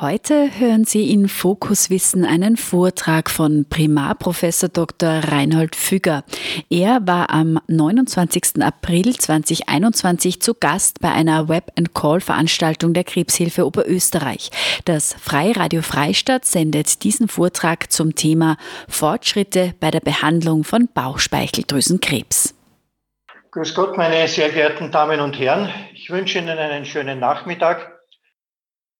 Heute hören Sie in Fokuswissen einen Vortrag von Primarprofessor Dr. Reinhold Füger. Er war am 29. April 2021 zu Gast bei einer Web-and-Call-Veranstaltung der Krebshilfe Oberösterreich. Das Freiradio Freistadt sendet diesen Vortrag zum Thema Fortschritte bei der Behandlung von Bauchspeicheldrüsenkrebs. Grüß Gott, meine sehr geehrten Damen und Herren. Ich wünsche Ihnen einen schönen Nachmittag.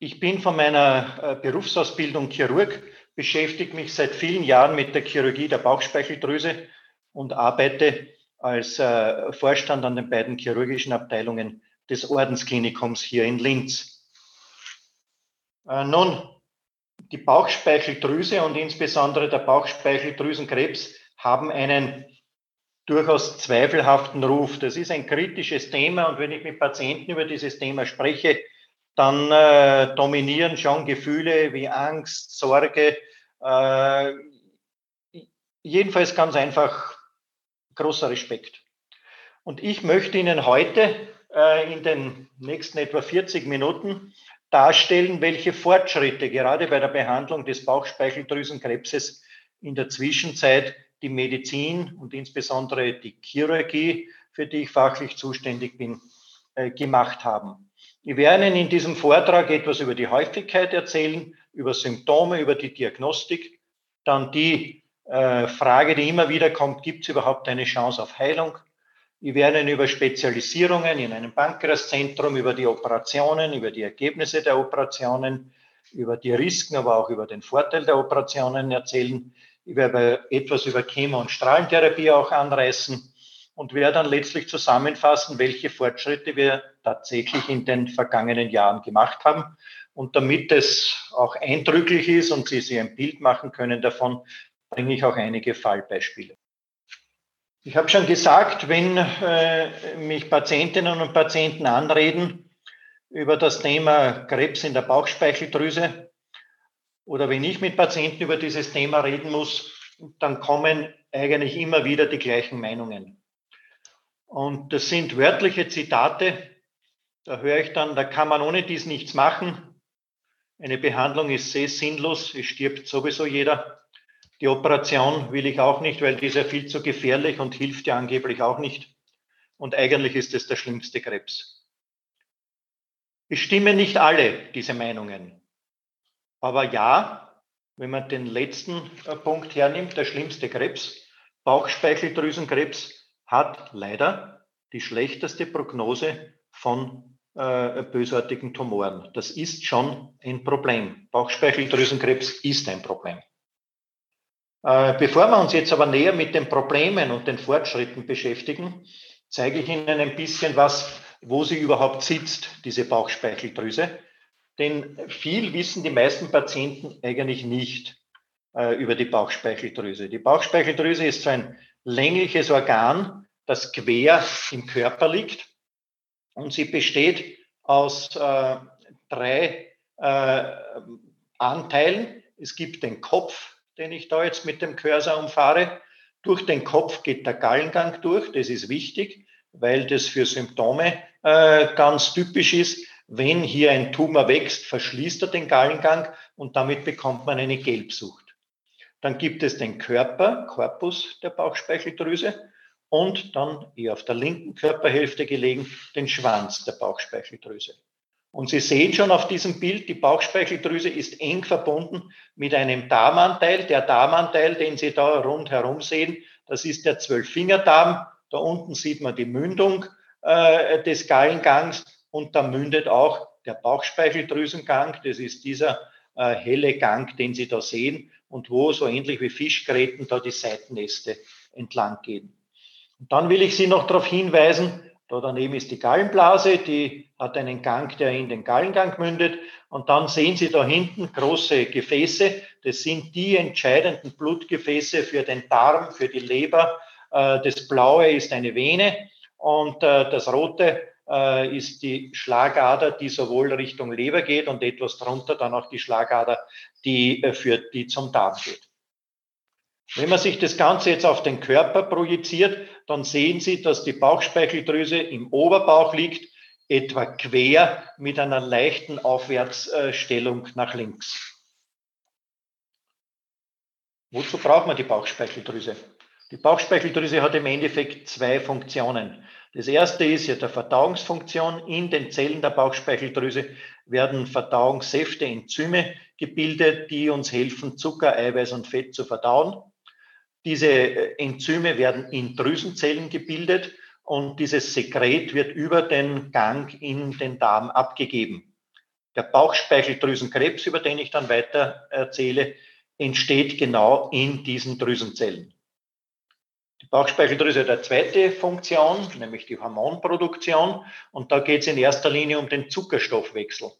Ich bin von meiner äh, Berufsausbildung Chirurg, beschäftige mich seit vielen Jahren mit der Chirurgie der Bauchspeicheldrüse und arbeite als äh, Vorstand an den beiden chirurgischen Abteilungen des Ordensklinikums hier in Linz. Äh, nun, die Bauchspeicheldrüse und insbesondere der Bauchspeicheldrüsenkrebs haben einen durchaus zweifelhaften Ruf. Das ist ein kritisches Thema und wenn ich mit Patienten über dieses Thema spreche, dann äh, dominieren schon Gefühle wie Angst, Sorge. Äh, jedenfalls ganz einfach großer Respekt. Und ich möchte Ihnen heute äh, in den nächsten etwa 40 Minuten darstellen, welche Fortschritte gerade bei der Behandlung des Bauchspeicheldrüsenkrebses in der Zwischenzeit die Medizin und insbesondere die Chirurgie, für die ich fachlich zuständig bin, äh, gemacht haben. Ich werde Ihnen in diesem Vortrag etwas über die Häufigkeit erzählen, über Symptome, über die Diagnostik, dann die äh, Frage, die immer wieder kommt, gibt es überhaupt eine Chance auf Heilung? Ich werde Ihnen über Spezialisierungen in einem Pankreaszentrum, über die Operationen, über die Ergebnisse der Operationen, über die Risiken, aber auch über den Vorteil der Operationen erzählen. Ich werde etwas über Chemo- und Strahlentherapie auch anreißen und werde dann letztlich zusammenfassen, welche Fortschritte wir tatsächlich in den vergangenen Jahren gemacht haben. Und damit es auch eindrücklich ist und Sie sich ein Bild machen können davon, bringe ich auch einige Fallbeispiele. Ich habe schon gesagt, wenn äh, mich Patientinnen und Patienten anreden über das Thema Krebs in der Bauchspeicheldrüse oder wenn ich mit Patienten über dieses Thema reden muss, dann kommen eigentlich immer wieder die gleichen Meinungen. Und das sind wörtliche Zitate. Da höre ich dann, da kann man ohne dies nichts machen. Eine Behandlung ist sehr sinnlos, es stirbt sowieso jeder. Die Operation will ich auch nicht, weil die ist ja viel zu gefährlich und hilft ja angeblich auch nicht. Und eigentlich ist es der schlimmste Krebs. Es stimmen nicht alle diese Meinungen. Aber ja, wenn man den letzten äh, Punkt hernimmt, der schlimmste Krebs, Bauchspeicheldrüsenkrebs, hat leider die schlechteste Prognose von äh, bösartigen Tumoren. Das ist schon ein Problem. Bauchspeicheldrüsenkrebs ist ein Problem. Äh, bevor wir uns jetzt aber näher mit den Problemen und den Fortschritten beschäftigen, zeige ich Ihnen ein bisschen was, wo sie überhaupt sitzt, diese Bauchspeicheldrüse. Denn viel wissen die meisten Patienten eigentlich nicht äh, über die Bauchspeicheldrüse. Die Bauchspeicheldrüse ist so ein längliches Organ, das quer im Körper liegt. Und sie besteht aus äh, drei äh, Anteilen. Es gibt den Kopf, den ich da jetzt mit dem Cursor umfahre. Durch den Kopf geht der Gallengang durch. Das ist wichtig, weil das für Symptome äh, ganz typisch ist. Wenn hier ein Tumor wächst, verschließt er den Gallengang und damit bekommt man eine Gelbsucht. Dann gibt es den Körper, Korpus der Bauchspeicheldrüse und dann eher auf der linken Körperhälfte gelegen den Schwanz der Bauchspeicheldrüse. Und Sie sehen schon auf diesem Bild, die Bauchspeicheldrüse ist eng verbunden mit einem Darmanteil. Der Darmanteil, den Sie da rundherum sehen, das ist der Zwölffingerdarm. Da unten sieht man die Mündung äh, des Gallengangs und da mündet auch der Bauchspeicheldrüsengang. Das ist dieser äh, helle Gang, den Sie da sehen und wo so ähnlich wie Fischgräten da die Seitenäste entlang gehen. Und dann will ich Sie noch darauf hinweisen, da daneben ist die Gallenblase, die hat einen Gang, der in den Gallengang mündet. Und dann sehen Sie da hinten große Gefäße. Das sind die entscheidenden Blutgefäße für den Darm, für die Leber Das Blaue ist eine Vene und das Rote ist die Schlagader, die sowohl Richtung Leber geht und etwas drunter dann auch die Schlagader, die führt, die zum Darm geht. Wenn man sich das Ganze jetzt auf den Körper projiziert, dann sehen Sie, dass die Bauchspeicheldrüse im Oberbauch liegt, etwa quer mit einer leichten Aufwärtsstellung nach links. Wozu braucht man die Bauchspeicheldrüse? Die Bauchspeicheldrüse hat im Endeffekt zwei Funktionen. Das erste ist ja der Verdauungsfunktion. In den Zellen der Bauchspeicheldrüse werden Verdauungssäfte, Enzyme gebildet, die uns helfen, Zucker, Eiweiß und Fett zu verdauen. Diese äh, Enzyme werden in Drüsenzellen gebildet und dieses Sekret wird über den Gang in den Darm abgegeben. Der Bauchspeicheldrüsenkrebs, über den ich dann weiter erzähle, entsteht genau in diesen Drüsenzellen. Die Bauchspeicheldrüse hat eine zweite Funktion, nämlich die Hormonproduktion. Und da geht es in erster Linie um den Zuckerstoffwechsel.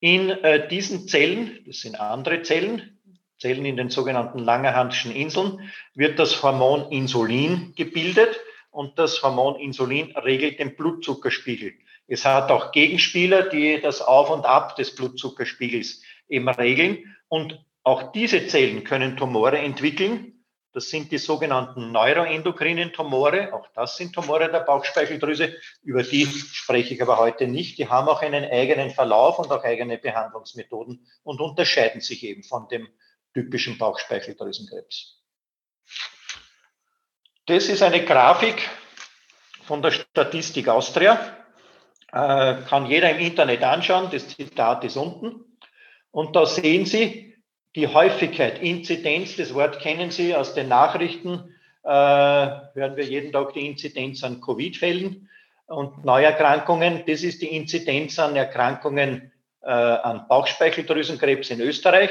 In äh, diesen Zellen, das sind andere Zellen, Zellen in den sogenannten Langerhanschen Inseln, wird das Hormon Insulin gebildet und das Hormon Insulin regelt den Blutzuckerspiegel. Es hat auch Gegenspieler, die das Auf und Ab des Blutzuckerspiegels eben regeln. Und auch diese Zellen können Tumore entwickeln. Das sind die sogenannten neuroendokrinen Tumore. Auch das sind Tumore der Bauchspeicheldrüse. Über die spreche ich aber heute nicht. Die haben auch einen eigenen Verlauf und auch eigene Behandlungsmethoden und unterscheiden sich eben von dem typischen Bauchspeicheldrüsenkrebs. Das ist eine Grafik von der Statistik Austria. Äh, kann jeder im Internet anschauen. Das Zitat ist unten. Und da sehen Sie die Häufigkeit, Inzidenz, das Wort kennen Sie aus den Nachrichten. Äh, hören wir jeden Tag die Inzidenz an Covid-Fällen und Neuerkrankungen. Das ist die Inzidenz an Erkrankungen äh, an Bauchspeicheldrüsenkrebs in Österreich.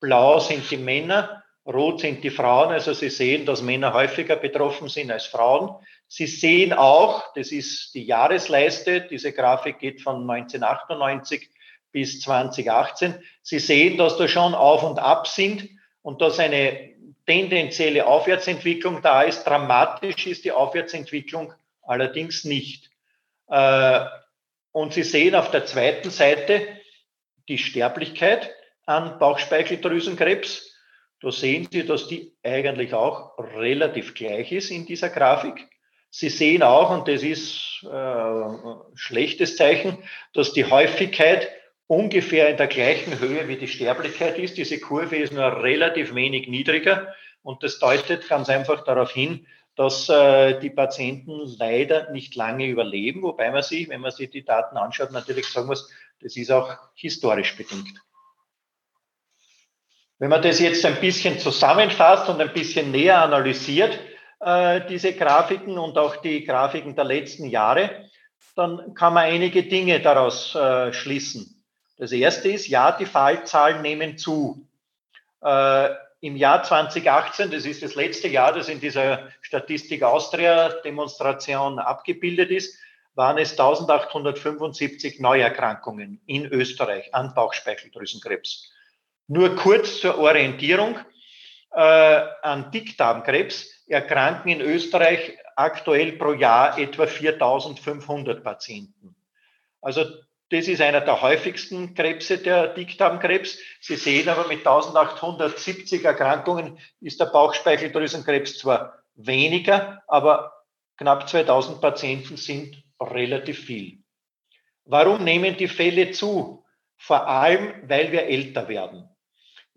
Blau sind die Männer, rot sind die Frauen. Also Sie sehen, dass Männer häufiger betroffen sind als Frauen. Sie sehen auch, das ist die Jahresleiste, diese Grafik geht von 1998 bis 2018. Sie sehen, dass da schon auf und ab sind und dass eine tendenzielle Aufwärtsentwicklung da ist. Dramatisch ist die Aufwärtsentwicklung allerdings nicht. Äh, und Sie sehen auf der zweiten Seite die Sterblichkeit an Bauchspeicheldrüsenkrebs. Da sehen Sie, dass die eigentlich auch relativ gleich ist in dieser Grafik. Sie sehen auch, und das ist äh, ein schlechtes Zeichen, dass die Häufigkeit ungefähr in der gleichen Höhe wie die Sterblichkeit ist. Diese Kurve ist nur relativ wenig niedriger und das deutet ganz einfach darauf hin, dass äh, die Patienten leider nicht lange überleben, wobei man sich, wenn man sich die Daten anschaut, natürlich sagen muss, das ist auch historisch bedingt. Wenn man das jetzt ein bisschen zusammenfasst und ein bisschen näher analysiert, äh, diese Grafiken und auch die Grafiken der letzten Jahre, dann kann man einige Dinge daraus äh, schließen. Das erste ist, ja, die Fallzahlen nehmen zu. Äh, Im Jahr 2018, das ist das letzte Jahr, das in dieser Statistik Austria Demonstration abgebildet ist, waren es 1875 Neuerkrankungen in Österreich an Bauchspeicheldrüsenkrebs. Nur kurz zur Orientierung. Äh, an Dickdarmkrebs erkranken in Österreich aktuell pro Jahr etwa 4500 Patienten. Also das ist einer der häufigsten Krebse, der Dickdarmkrebs. Sie sehen aber mit 1870 Erkrankungen ist der Bauchspeicheldrüsenkrebs zwar weniger, aber knapp 2000 Patienten sind relativ viel. Warum nehmen die Fälle zu? Vor allem, weil wir älter werden.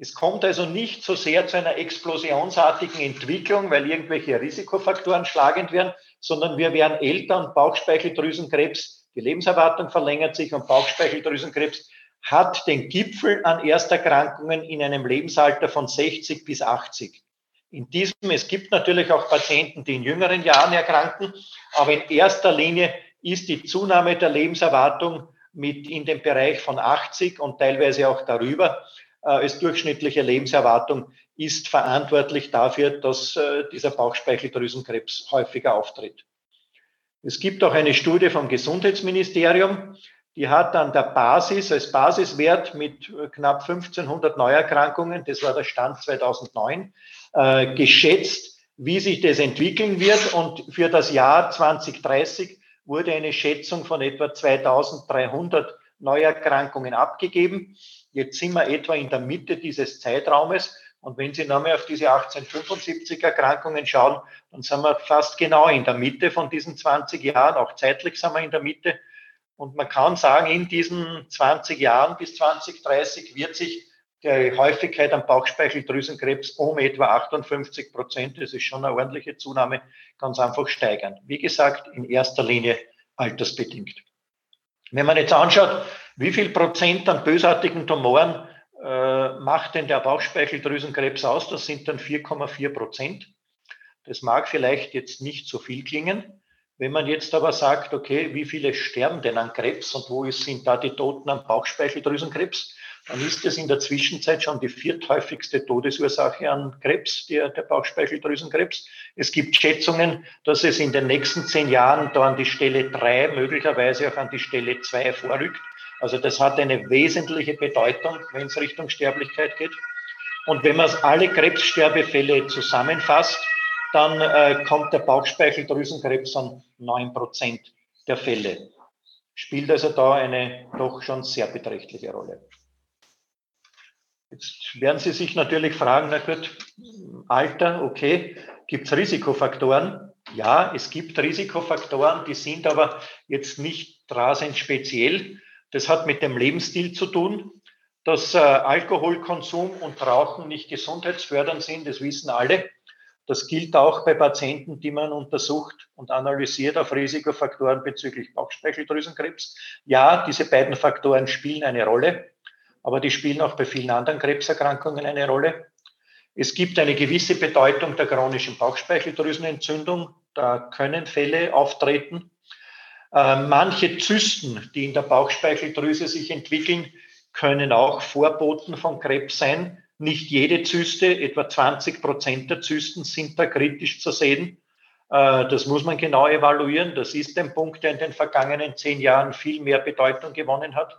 Es kommt also nicht so sehr zu einer explosionsartigen Entwicklung, weil irgendwelche Risikofaktoren schlagend werden, sondern wir werden älter und Bauchspeicheldrüsenkrebs, die Lebenserwartung verlängert sich und Bauchspeicheldrüsenkrebs hat den Gipfel an Ersterkrankungen in einem Lebensalter von 60 bis 80. In diesem, es gibt natürlich auch Patienten, die in jüngeren Jahren erkranken, aber in erster Linie ist die Zunahme der Lebenserwartung mit in dem Bereich von 80 und teilweise auch darüber als durchschnittliche Lebenserwartung ist verantwortlich dafür, dass äh, dieser Bauchspeicheldrüsenkrebs häufiger auftritt. Es gibt auch eine Studie vom Gesundheitsministerium, die hat an der Basis, als Basiswert mit äh, knapp 1500 Neuerkrankungen, das war der Stand 2009, geschätzt, wie sich das entwickeln wird. Und für das Jahr 2030 wurde eine Schätzung von etwa 2300 Neuerkrankungen abgegeben. Jetzt sind wir etwa in der Mitte dieses Zeitraumes. Und wenn Sie nochmal auf diese 1875 Erkrankungen schauen, dann sind wir fast genau in der Mitte von diesen 20 Jahren. Auch zeitlich sind wir in der Mitte. Und man kann sagen, in diesen 20 Jahren bis 2030 wird sich die Häufigkeit an Bauchspeicheldrüsenkrebs um etwa 58 Prozent, das ist schon eine ordentliche Zunahme, ganz einfach steigern. Wie gesagt, in erster Linie altersbedingt. Wenn man jetzt anschaut, wie viel Prozent an bösartigen Tumoren äh, macht denn der Bauchspeicheldrüsenkrebs aus? Das sind dann 4,4 Prozent. Das mag vielleicht jetzt nicht so viel klingen. Wenn man jetzt aber sagt, okay, wie viele sterben denn an Krebs und wo sind da die Toten am Bauchspeicheldrüsenkrebs, dann ist es in der Zwischenzeit schon die vierthäufigste Todesursache an Krebs, der, der Bauchspeicheldrüsenkrebs. Es gibt Schätzungen, dass es in den nächsten zehn Jahren da an die Stelle drei, möglicherweise auch an die Stelle zwei vorrückt. Also das hat eine wesentliche Bedeutung, wenn es Richtung Sterblichkeit geht. Und wenn man alle Krebssterbefälle zusammenfasst, dann äh, kommt der Bauchspeicheldrüsenkrebs an neun Prozent der Fälle. Spielt also da eine doch schon sehr beträchtliche Rolle. Jetzt werden Sie sich natürlich fragen, na gut, Alter, okay, gibt es Risikofaktoren? Ja, es gibt Risikofaktoren, die sind aber jetzt nicht rasend speziell. Das hat mit dem Lebensstil zu tun, dass äh, Alkoholkonsum und Rauchen nicht gesundheitsfördernd sind, das wissen alle. Das gilt auch bei Patienten, die man untersucht und analysiert auf Risikofaktoren bezüglich Bauchspeicheldrüsenkrebs. Ja, diese beiden Faktoren spielen eine Rolle, aber die spielen auch bei vielen anderen Krebserkrankungen eine Rolle. Es gibt eine gewisse Bedeutung der chronischen Bauchspeicheldrüsenentzündung. Da können Fälle auftreten. Äh, manche Zysten, die in der Bauchspeicheldrüse sich entwickeln, können auch Vorboten von Krebs sein. Nicht jede Zyste, etwa 20 Prozent der Zysten sind da kritisch zu sehen. Äh, das muss man genau evaluieren. Das ist ein Punkt, der in den vergangenen zehn Jahren viel mehr Bedeutung gewonnen hat.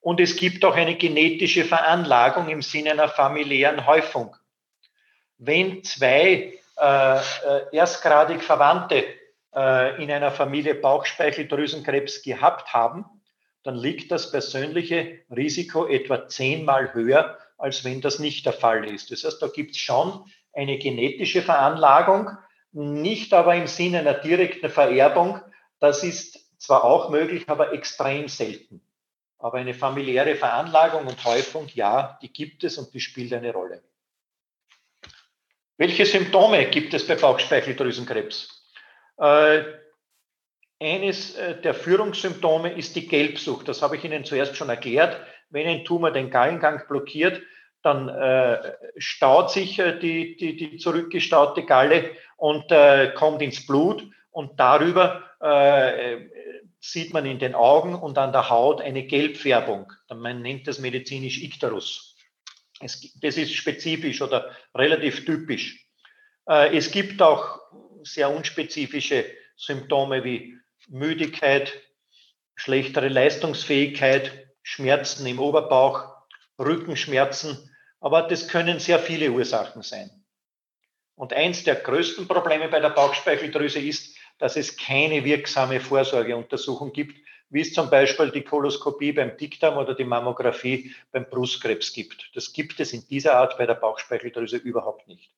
Und es gibt auch eine genetische Veranlagung im Sinne einer familiären Häufung. Wenn zwei äh, äh erstgradig Verwandte äh, in einer Familie Bauchspeicheldrüsenkrebs gehabt haben, dann liegt das persönliche Risiko etwa zehnmal höher, als wenn das nicht der Fall ist. Das heißt, da gibt es schon eine genetische Veranlagung, nicht aber im Sinne einer direkten Vererbung. Das ist zwar auch möglich, aber extrem selten. Aber eine familiäre Veranlagung und Häufung, ja, die gibt es und die spielt eine Rolle. Welche Symptome gibt es bei Bauchspeicheldrüsenkrebs? Äh, eines äh, der Führungssymptome ist die Gelbsucht. Das habe ich Ihnen zuerst schon erklärt. Wenn ein Tumor den Gallengang blockiert, dann äh, staut sich äh, die, die, die zurückgestaute Galle und äh, kommt ins Blut und darüber äh, sieht man in den Augen und an der Haut eine Gelbfärbung. Man nennt das medizinisch Ikterus. Es, das ist spezifisch oder relativ typisch. es gibt auch sehr unspezifische Symptome wie Müdigkeit, schlechtere Leistungsfähigkeit, Schmerzen im Oberbauch, Rückenschmerzen, aber das können sehr viele Ursachen sein. Und eins der größten Probleme bei der Bauchspeicheldrüse ist, dass es keine wirksame Vorsorgeuntersuchung gibt, wie es zum Beispiel die Koloskopie beim Dickdarm oder die Mammographie beim Brustkrebs gibt. Das gibt es in dieser Art bei der Bauchspeicheldrüse überhaupt nicht.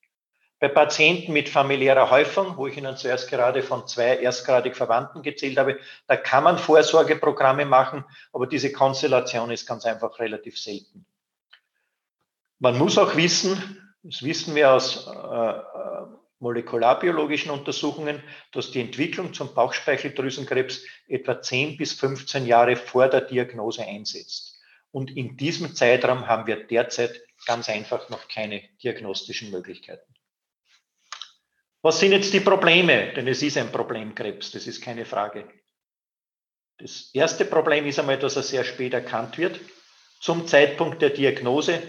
Bei Patienten mit familiärer Häufung, wo ich Ihnen zuerst gerade von zwei erstgradig Verwandten gezählt habe, da kann man Vorsorgeprogramme machen, aber diese Konstellation ist ganz einfach relativ selten. Man muss auch wissen, das wissen wir aus äh, äh molekularbiologischen Untersuchungen, dass die Entwicklung zum Bauchspeicheldrüsenkrebs etwa 10 bis 15 Jahre vor der Diagnose einsetzt. Und in diesem Zeitraum haben wir derzeit ganz einfach noch keine diagnostischen Möglichkeiten. Was sind jetzt die Probleme? Denn es ist ein Problemkrebs, das ist keine Frage. Das erste Problem ist einmal, dass er sehr spät erkannt wird. Zum Zeitpunkt der Diagnose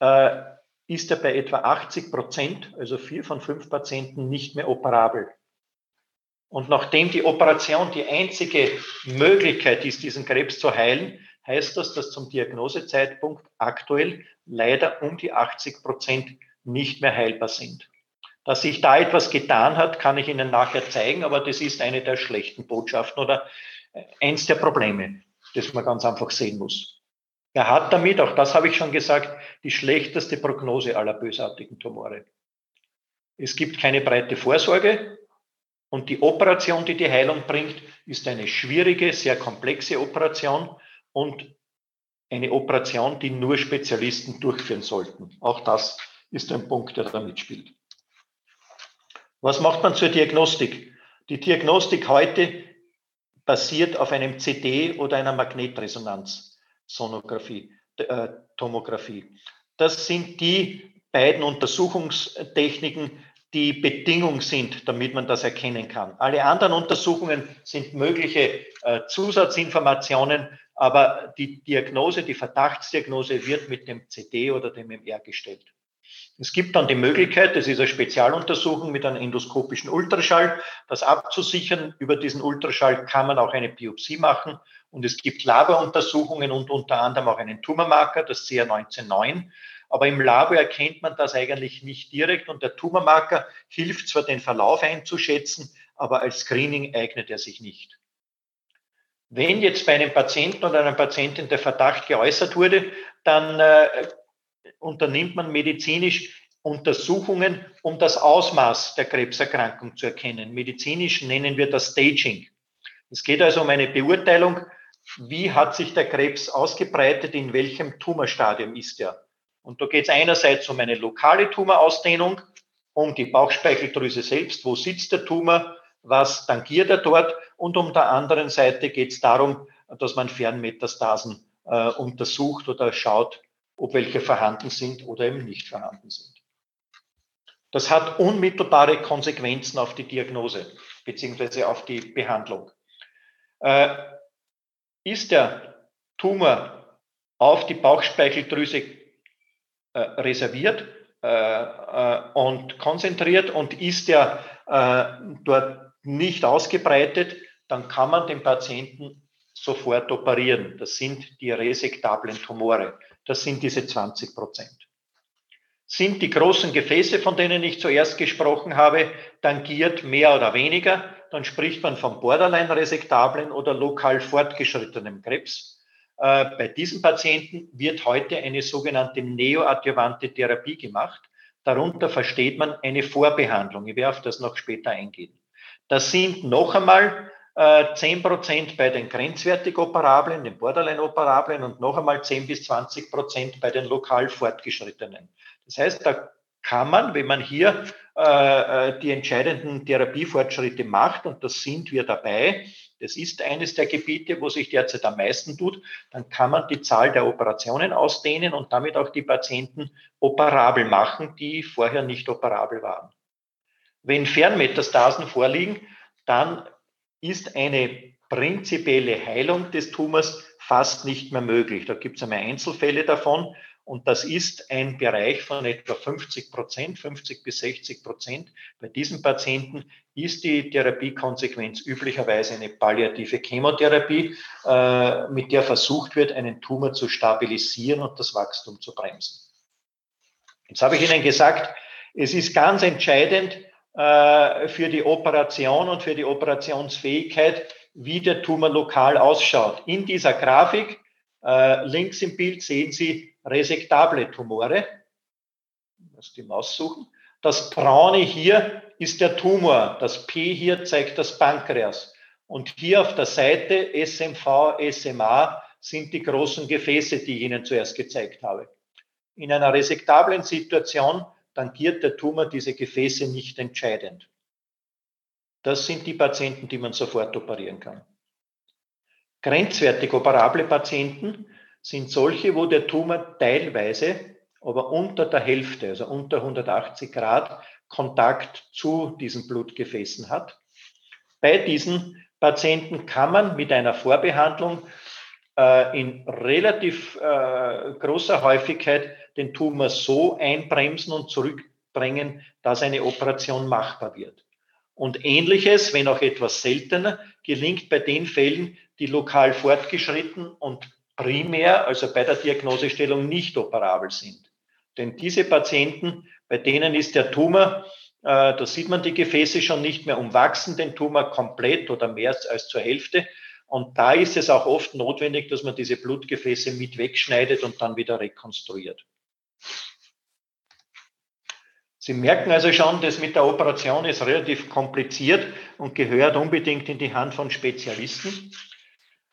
äh, ist er bei etwa 80 Prozent, also vier von fünf Patienten, nicht mehr operabel. Und nachdem die Operation die einzige Möglichkeit ist, diesen Krebs zu heilen, heißt das, dass zum Diagnosezeitpunkt aktuell leider um die 80 Prozent nicht mehr heilbar sind. Dass sich da etwas getan hat, kann ich Ihnen nachher zeigen, aber das ist eine der schlechten Botschaften oder eins der Probleme, das man ganz einfach sehen muss. Er hat damit, auch das habe ich schon gesagt, die schlechteste Prognose aller bösartigen Tumore. Es gibt keine breite Vorsorge und die Operation, die die Heilung bringt, ist eine schwierige, sehr komplexe Operation und eine Operation, die nur Spezialisten durchführen sollten. Auch das ist ein Punkt, der da mitspielt. Was macht man zur Diagnostik? Die Diagnostik heute basiert auf einem CD oder einer Magnetresonanzsonographie, äh, Tomographie. Das sind die beiden Untersuchungstechniken, die Bedingung sind, damit man das erkennen kann. Alle anderen Untersuchungen sind mögliche äh, Zusatzinformationen, aber die Diagnose, die Verdachtsdiagnose wird mit dem CD oder dem MR gestellt. Es gibt dann die Möglichkeit, das ist eine Spezialuntersuchung mit einem endoskopischen Ultraschall, das abzusichern. Über diesen Ultraschall kann man auch eine Biopsie machen. Und es gibt Laboruntersuchungen und unter anderem auch einen Tumormarker, das CR199. Aber im Labor erkennt man das eigentlich nicht direkt und der Tumormarker hilft zwar den Verlauf einzuschätzen, aber als Screening eignet er sich nicht. Wenn jetzt bei einem Patienten oder einer Patientin der Verdacht geäußert wurde, dann äh, unternimmt man medizinisch Untersuchungen, um das Ausmaß der Krebserkrankung zu erkennen. Medizinisch nennen wir das Staging. Es geht also um eine Beurteilung, wie hat sich der Krebs ausgebreitet, in welchem Tumorstadium ist er. Und da geht es einerseits um eine lokale Tumorausdehnung, um die Bauchspeicheldrüse selbst, wo sitzt der Tumor, was tangiert er dort und um der anderen Seite geht es darum, dass man Fernmetastasen äh, untersucht oder schaut, ob welche vorhanden sind oder eben nicht vorhanden sind. Das hat unmittelbare Konsequenzen auf die Diagnose beziehungsweise auf die Behandlung. Äh, ist der Tumor auf die Bauchspeicheldrüse äh, reserviert äh, äh, und konzentriert und ist er äh, dort nicht ausgebreitet, dann kann man den Patienten sofort operieren. Das sind die resektablen Tumore. Das sind diese 20 Prozent. Sind die großen Gefäße, von denen ich zuerst gesprochen habe, tangiert mehr oder weniger, dann spricht man von Borderline-resektablen oder lokal fortgeschrittenem Krebs. Äh, bei diesen Patienten wird heute eine sogenannte neoadjuvante Therapie gemacht. Darunter versteht man eine Vorbehandlung. Ich werde auf das noch später eingehen. Das sind noch einmal äh, 10 Prozent bei den grenzwertig Operablen, den Borderline-Operablen und noch einmal 10 bis 20 Prozent bei den lokal Fortgeschrittenen. Das heißt, da kann man, wenn man hier äh, äh, die entscheidenden Therapiefortschritte macht, und das sind wir dabei, das ist eines der Gebiete, wo sich derzeit am meisten tut, dann kann man die Zahl der Operationen ausdehnen und damit auch die Patienten operabel machen, die vorher nicht operabel waren. Wenn Fernmetastasen vorliegen, dann ist eine prinzipielle Heilung des Tumors fast nicht mehr möglich. Da gibt es einmal Einzelfälle davon und das ist ein Bereich von etwa 50 Prozent, 50 bis 60 Prozent. Bei diesen Patienten ist die Therapiekonsequenz üblicherweise eine palliative Chemotherapie, äh, mit der versucht wird, einen Tumor zu stabilisieren und das Wachstum zu bremsen. Jetzt habe ich Ihnen gesagt, es ist ganz entscheidend, äh, für die Operation und für die Operationsfähigkeit, wie der Tumor lokal ausschaut. In dieser Grafik äh, links im Bild sehen Sie resektable Tumore. Muss die Maus suchen. Das braune hier ist der Tumor. Das P hier zeigt das Pankreas. Und hier auf der Seite SMV, SMA sind die großen Gefäße, die ich Ihnen zuerst gezeigt habe. In einer resektablen Situation tangiert der Tumor diese Gefäße nicht entscheidend. Das sind die Patienten, die man sofort operieren kann. Grenzwertig operable Patienten sind solche, wo der Tumor teilweise, aber unter der Hälfte, also unter 180 Grad, Kontakt zu diesen Blutgefäßen hat. Bei diesen Patienten kann man mit einer Vorbehandlung äh, in relativ äh, großer Häufigkeit den Tumor so einbremsen und zurückbringen, dass eine Operation machbar wird. Und ähnliches, wenn auch etwas seltener, gelingt bei den Fällen, die lokal fortgeschritten und primär, also bei der Diagnosestellung, nicht operabel sind. Denn diese Patienten, bei denen ist der Tumor Äh, da sieht man die Gefäße schon nicht mehr, umwachsen den Tumor komplett oder mehr als zur Hälfte. Und da ist es auch oft notwendig, dass man diese Blutgefäße mit wegschneidet und dann wieder rekonstruiert. Sie merken also schon, das mit der Operation ist relativ kompliziert und gehört unbedingt in die Hand von Spezialisten.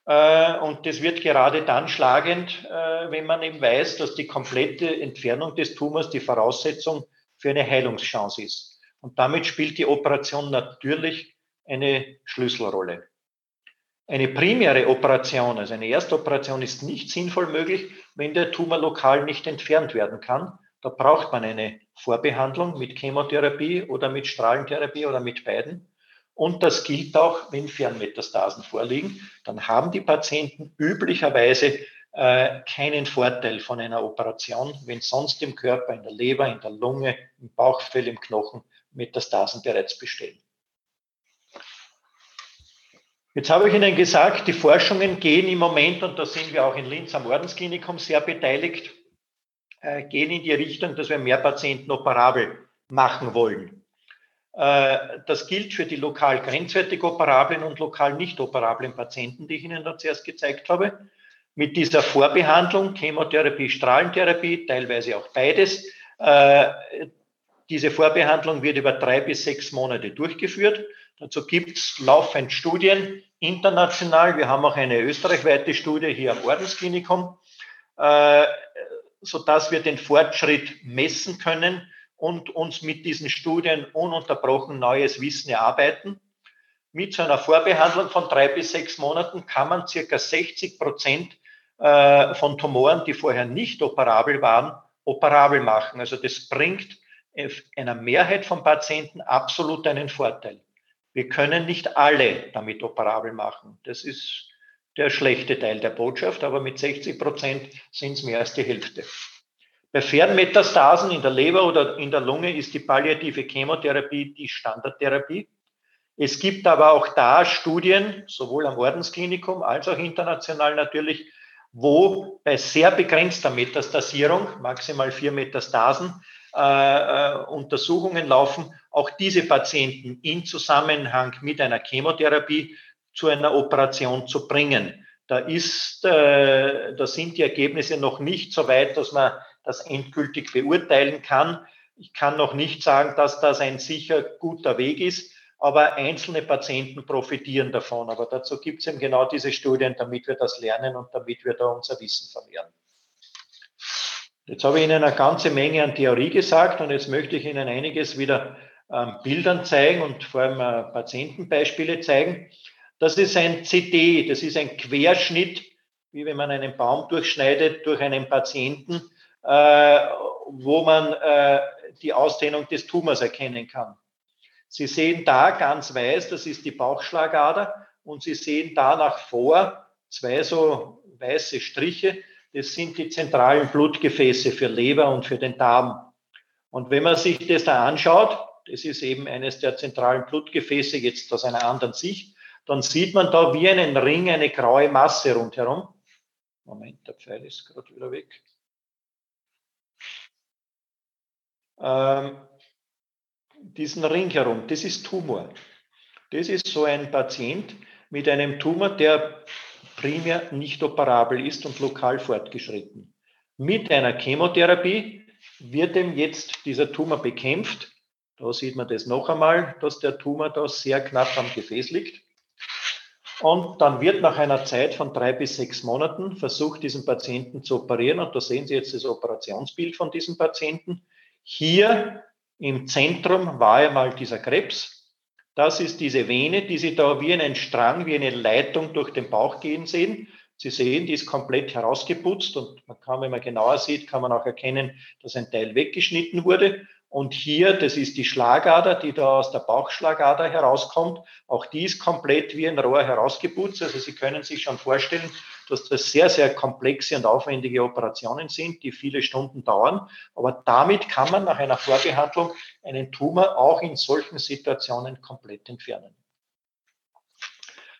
Äh, und das wird gerade dann schlagend, äh, wenn man eben weiß, dass die komplette Entfernung des Tumors die Voraussetzung für eine Heilungschance ist. Und damit spielt die Operation natürlich eine Schlüsselrolle. Eine primäre Operation, also eine Erstoperation, ist nicht sinnvoll möglich, wenn der Tumor lokal nicht entfernt werden kann da braucht man eine Vorbehandlung mit Chemotherapie oder mit Strahlentherapie oder mit beiden. Und das gilt auch, wenn Fernmetastasen vorliegen. Dann haben die Patienten üblicherweise äh, keinen Vorteil von einer Operation, wenn sonst im Körper, in der Leber, in der Lunge, im Bauchfell, im Knochen Metastasen bereits bestehen. Jetzt habe ich Ihnen gesagt, die Forschungen gehen im Moment, und da sind wir auch in Linz am Ordensklinikum sehr beteiligt, äh, gehen in die Richtung, dass wir mehr Patienten operabel machen wollen. Äh, das gilt für die lokal grenzwertig operablen und lokal nicht operablen Patienten, die ich Ihnen da zuerst gezeigt habe. Mit dieser Vorbehandlung, Chemotherapie, Strahlentherapie, teilweise auch beides. Äh, diese Vorbehandlung wird über drei bis sechs Monate durchgeführt. Dazu gibt es laufend Studien international. Wir haben auch eine österreichweite Studie hier am Ordensklinikum sodass wir den Fortschritt messen können und uns mit diesen Studien ununterbrochen neues Wissen erarbeiten. Mit so einer Vorbehandlung von drei bis sechs Monaten kann man circa 60 Prozent äh, von Tumoren, die vorher nicht operabel waren, operabel machen. Also das bringt einer Mehrheit von Patienten absolut einen Vorteil. Wir können nicht alle damit operabel machen. Das ist der schlechte Teil der Botschaft, aber mit 60 Prozent sind es mehr als die Hälfte. Bei Fernmetastasen in der Leber oder in der Lunge ist die palliative Chemotherapie die Standardtherapie. Es gibt aber auch da Studien, sowohl am Ordensklinikum als auch international natürlich, wo bei sehr begrenzter Metastasierung, maximal vier Metastasen, äh, äh, Untersuchungen laufen, auch diese Patienten in Zusammenhang mit einer Chemotherapie zu einer Operation zu bringen. Da ist, äh, da sind die Ergebnisse noch nicht so weit, dass man das endgültig beurteilen kann. Ich kann noch nicht sagen, dass das ein sicher guter Weg ist, aber einzelne Patienten profitieren davon. Aber dazu gibt es eben genau diese Studien, damit wir das lernen und damit wir da unser Wissen vermehren. Jetzt habe ich Ihnen eine ganze Menge an Theorie gesagt und jetzt möchte ich Ihnen einiges wieder ähm, Bildern zeigen und vor allem äh, Patientenbeispiele zeigen. Das ist ein CD, das ist ein Querschnitt, wie wenn man einen Baum durchschneidet durch einen Patienten, wo man äh, die Ausdehnung des Tumors erkennen kann. Sie sehen da ganz weiß, das ist die Bauchschlagader, und Sie sehen da nach vor zwei so weiße Striche, das sind die zentralen Blutgefäße für Leber und für den Darm. Und wenn man sich das da anschaut, das ist eben eines der zentralen Blutgefäße jetzt aus einer anderen Sicht, dann sieht man da wie einen Ring eine graue Masse rundherum. Moment, der Pfeil ist gerade wieder weg. Ähm, diesen Ring herum, das ist Tumor. Das ist so ein Patient mit einem Tumor, der primär nicht operabel ist und lokal fortgeschritten. Mit einer Chemotherapie wird ihm jetzt dieser Tumor bekämpft. Da sieht man das noch einmal, dass der Tumor da sehr knapp am Gefäß liegt. Und dann wird nach einer Zeit von drei bis sechs Monaten versucht, diesen Patienten zu operieren. Und da sehen Sie jetzt das Operationsbild von diesem Patienten. Hier im Zentrum war einmal dieser Krebs. Das ist diese Vene, die Sie da wie einen Strang, wie eine Leitung durch den Bauch gehen sehen. Sie sehen, die ist komplett herausgeputzt und man kann, wenn man genauer sieht, kann man auch erkennen, dass ein Teil weggeschnitten wurde. Und hier, das ist die Schlagader, die da aus der Bauchschlagader herauskommt. Auch die ist komplett wie ein Rohr herausgeputzt. Also Sie können sich schon vorstellen, dass das sehr, sehr komplexe und aufwendige Operationen sind, die viele Stunden dauern. Aber damit kann man nach einer Vorbehandlung einen Tumor auch in solchen Situationen komplett entfernen.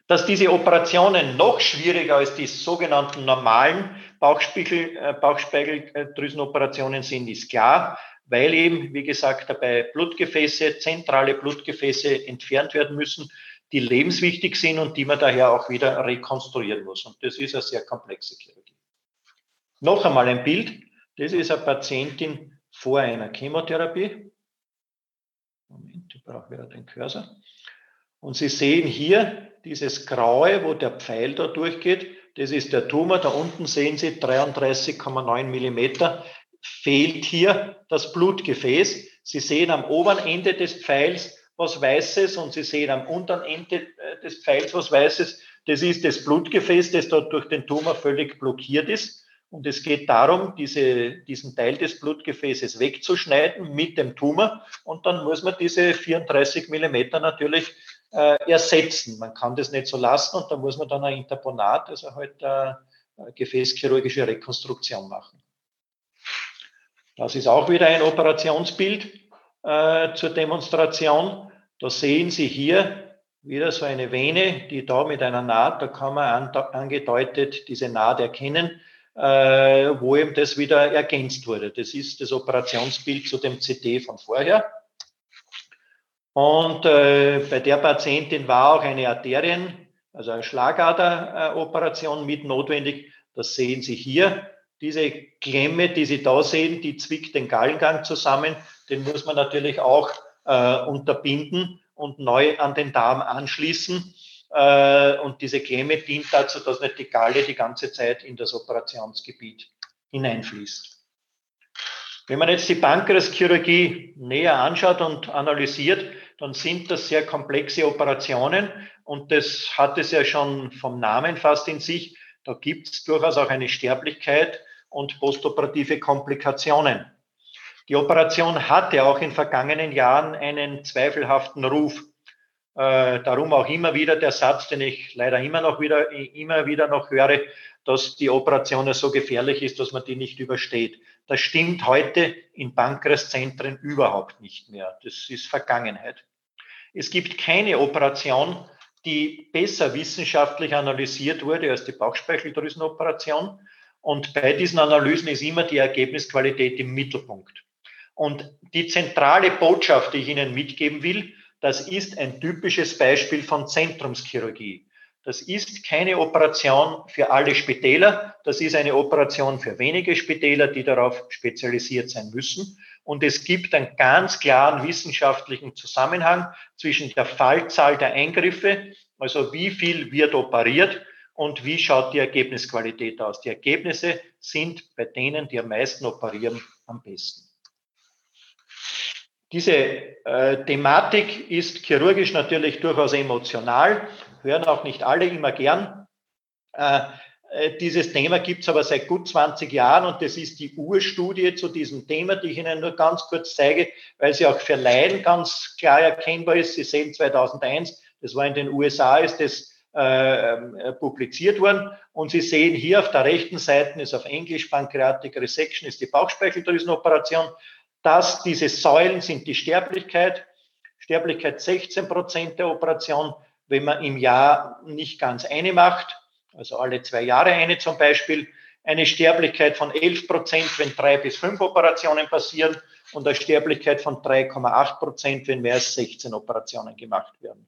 Dass diese Operationen noch schwieriger als die sogenannten normalen Bauchspiegel, äh, Bauchspeicheldrüsenoperationen sind, ist klar weil eben, wie gesagt, dabei Blutgefäße, zentrale Blutgefäße entfernt werden müssen, die lebenswichtig sind und die man daher auch wieder rekonstruieren muss. Und das ist eine sehr komplexe Chirurgie. Noch einmal ein Bild. Das ist eine Patientin vor einer Chemotherapie. Moment, ich brauche wieder den Cursor. Und Sie sehen hier dieses Graue, wo der Pfeil da durchgeht. Das ist der Tumor. Da unten sehen Sie 33,9 Millimeter. Fehlt hier das Blutgefäß. Sie sehen am oberen Ende des Pfeils was Weißes und Sie sehen am unteren Ende äh, des Pfeils was Weißes. Das ist das Blutgefäß, das dort durch den Tumor völlig blockiert ist. Und es geht darum, diese, diesen Teil des Blutgefäßes wegzuschneiden mit dem Tumor. Und dann muss man diese 34 Millimeter natürlich äh, ersetzen. Man kann das nicht so lassen und da muss man dann ein Interponat, also halt eine, eine gefäßchirurgische Rekonstruktion machen. Das ist auch wieder ein Operationsbild äh, zur Demonstration. Da sehen Sie hier wieder so eine Vene, die da mit einer Naht, da kann man an, angedeutet diese Naht erkennen, äh, wo eben das wieder ergänzt wurde. Das ist das Operationsbild zu dem CT von vorher. Und äh, bei der Patientin war auch eine Arterien, also eine Schlagaderoperation mit notwendig. Das sehen Sie hier. Diese Klemme, die Sie da sehen, die zwickt den Gallengang zusammen. Den muss man natürlich auch äh, unterbinden und neu an den Darm anschließen. Äh, und diese Klemme dient dazu, dass nicht die Galle die ganze Zeit in das Operationsgebiet hineinfließt. Wenn man jetzt die Pankreaschirurgie näher anschaut und analysiert, dann sind das sehr komplexe Operationen und das hat es ja schon vom Namen fast in sich. Da gibt es durchaus auch eine Sterblichkeit und postoperative Komplikationen. Die Operation hatte auch in vergangenen Jahren einen zweifelhaften Ruf. Äh, darum auch immer wieder der Satz, den ich leider immer noch wieder, immer wieder noch höre, dass die Operation ja so gefährlich ist, dass man die nicht übersteht. Das stimmt heute in Pankreaszentren überhaupt nicht mehr. Das ist Vergangenheit. Es gibt keine Operation, die besser wissenschaftlich analysiert wurde als die Bauchspeicheldrüsenoperation. Und bei diesen Analysen ist immer die Ergebnisqualität im Mittelpunkt. Und die zentrale Botschaft, die ich Ihnen mitgeben will, das ist ein typisches Beispiel von Zentrumschirurgie. Das ist keine Operation für alle Spitäler. Das ist eine Operation für wenige Spitäler, die darauf spezialisiert sein müssen. Und es gibt einen ganz klaren wissenschaftlichen Zusammenhang zwischen der Fallzahl der Eingriffe, also wie viel wird operiert und wie schaut die Ergebnisqualität aus. Die Ergebnisse sind bei denen, die am meisten operieren, am besten. Diese äh, Thematik ist chirurgisch natürlich durchaus emotional, hören auch nicht alle immer gern. Äh, äh dieses Thema gibt es aber seit gut 20 Jahren und das ist die Urstudie zu diesem Thema, die ich Ihnen nur ganz kurz zeige, weil sie auch für Laien ganz klar erkennbar ist. Sie sehen 2001, das war in den USA, ist das äh, äh, publiziert worden. Und Sie sehen hier auf der rechten Seite ist auf Englisch Pancreatic Resection, ist die Bauchspeicheldrüsenoperation. Das, diese Säulen sind die Sterblichkeit. Sterblichkeit 16 Prozent der Operation, wenn man im Jahr nicht ganz eine macht, also alle zwei Jahre eine zum Beispiel. Eine Sterblichkeit von 11 Prozent, wenn drei bis fünf Operationen passieren und eine Sterblichkeit von 3,8 Prozent, wenn mehr als 16 Operationen gemacht werden.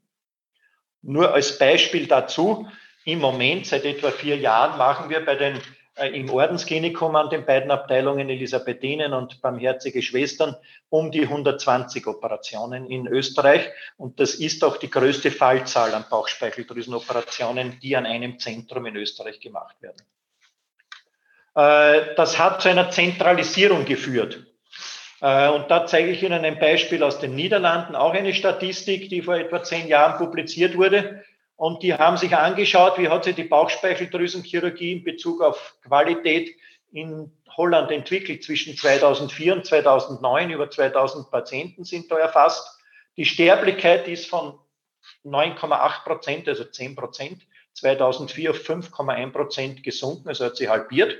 Nur als Beispiel dazu, im Moment, seit etwa vier Jahren, machen wir bei den im Ordensklinikum an den beiden Abteilungen Elisabethinen und Barmherzige Schwestern um die 120 Operationen in Österreich. Und das ist auch die größte Fallzahl an Bauchspeicheldrüsenoperationen, die an einem Zentrum in Österreich gemacht werden. Äh, das hat zu einer Zentralisierung geführt. Äh, und da zeige ich Ihnen ein Beispiel aus den Niederlanden, auch eine Statistik, die vor etwa zehn Jahren publiziert wurde. Und die haben sich angeschaut, wie hat sich die Bauchspeicheldrüsenchirurgie in Bezug auf Qualität in Holland entwickelt. Zwischen 2004 und 2009 über 2000 Patienten sind da erfasst. Die Sterblichkeit ist von 9,8 Prozent, also 10 Prozent, 2004 auf 5,1 Prozent gesunken, also hat sie halbiert.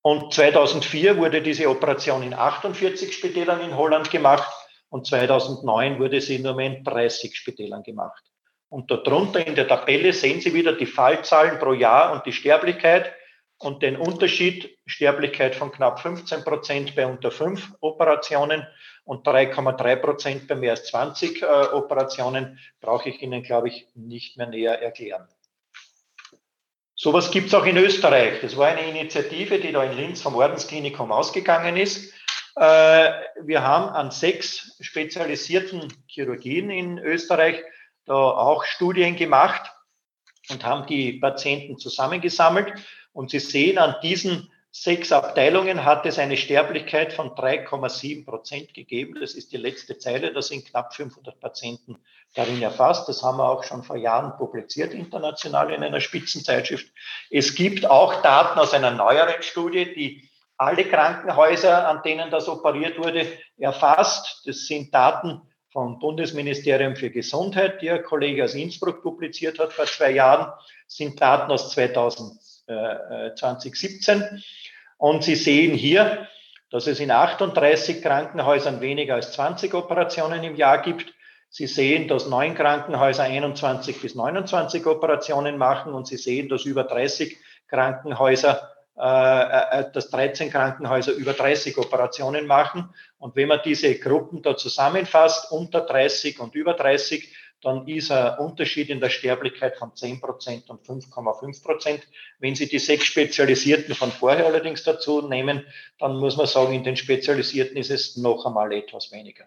Und 2004 wurde diese Operation in 48 Spitälern in Holland gemacht und 2009 wurde sie nur mehr in 30 Spitälern gemacht. Und darunter in der Tabelle sehen Sie wieder die Fallzahlen pro Jahr und die Sterblichkeit. und den Unterschied Sterblichkeit von knapp 15 Prozent bei unter 5 Operationen und 3,3 Prozent bei mehr als 20 äh, Operationen brauche ich Ihnen, glaube ich, nicht mehr näher erklären. Sowas gibt es auch in Österreich. Das war eine Initiative, die da in Linz vom Ordensklinikum ausgegangen ist. Äh, wir haben an sechs spezialisierten Chirurgien in Österreich da auch Studien gemacht und haben die Patienten zusammengesammelt. Und Sie sehen, an diesen sechs Abteilungen hat es eine Sterblichkeit von 3,7 Prozent gegeben. Das ist die letzte Zeile. Da sind knapp 500 Patienten darin erfasst. Das haben wir auch schon vor Jahren publiziert, international in einer Spitzenzeitschrift. Es gibt auch Daten aus einer neueren Studie, die alle Krankenhäuser, an denen das operiert wurde, erfasst. Das sind Daten vom Bundesministerium für Gesundheit, die ein Kollege aus Innsbruck publiziert hat vor zwei Jahren, sind Daten aus 2017. Und Sie sehen hier, dass es in 38 Krankenhäusern weniger als 20 Operationen im Jahr gibt. Sie sehen, dass neun Krankenhäuser 21 bis 29 Operationen machen und Sie sehen, dass über 30 Krankenhäuser äh, äh, dass 13 Krankenhäuser über 30 Operationen machen. Und wenn man diese Gruppen da zusammenfasst, unter 30 und über 30, dann ist ein Unterschied in der Sterblichkeit von 10 Prozent und 5,5 Prozent. Wenn Sie die sechs Spezialisierten von vorher allerdings dazu nehmen, dann muss man sagen, in den Spezialisierten ist es noch einmal etwas weniger.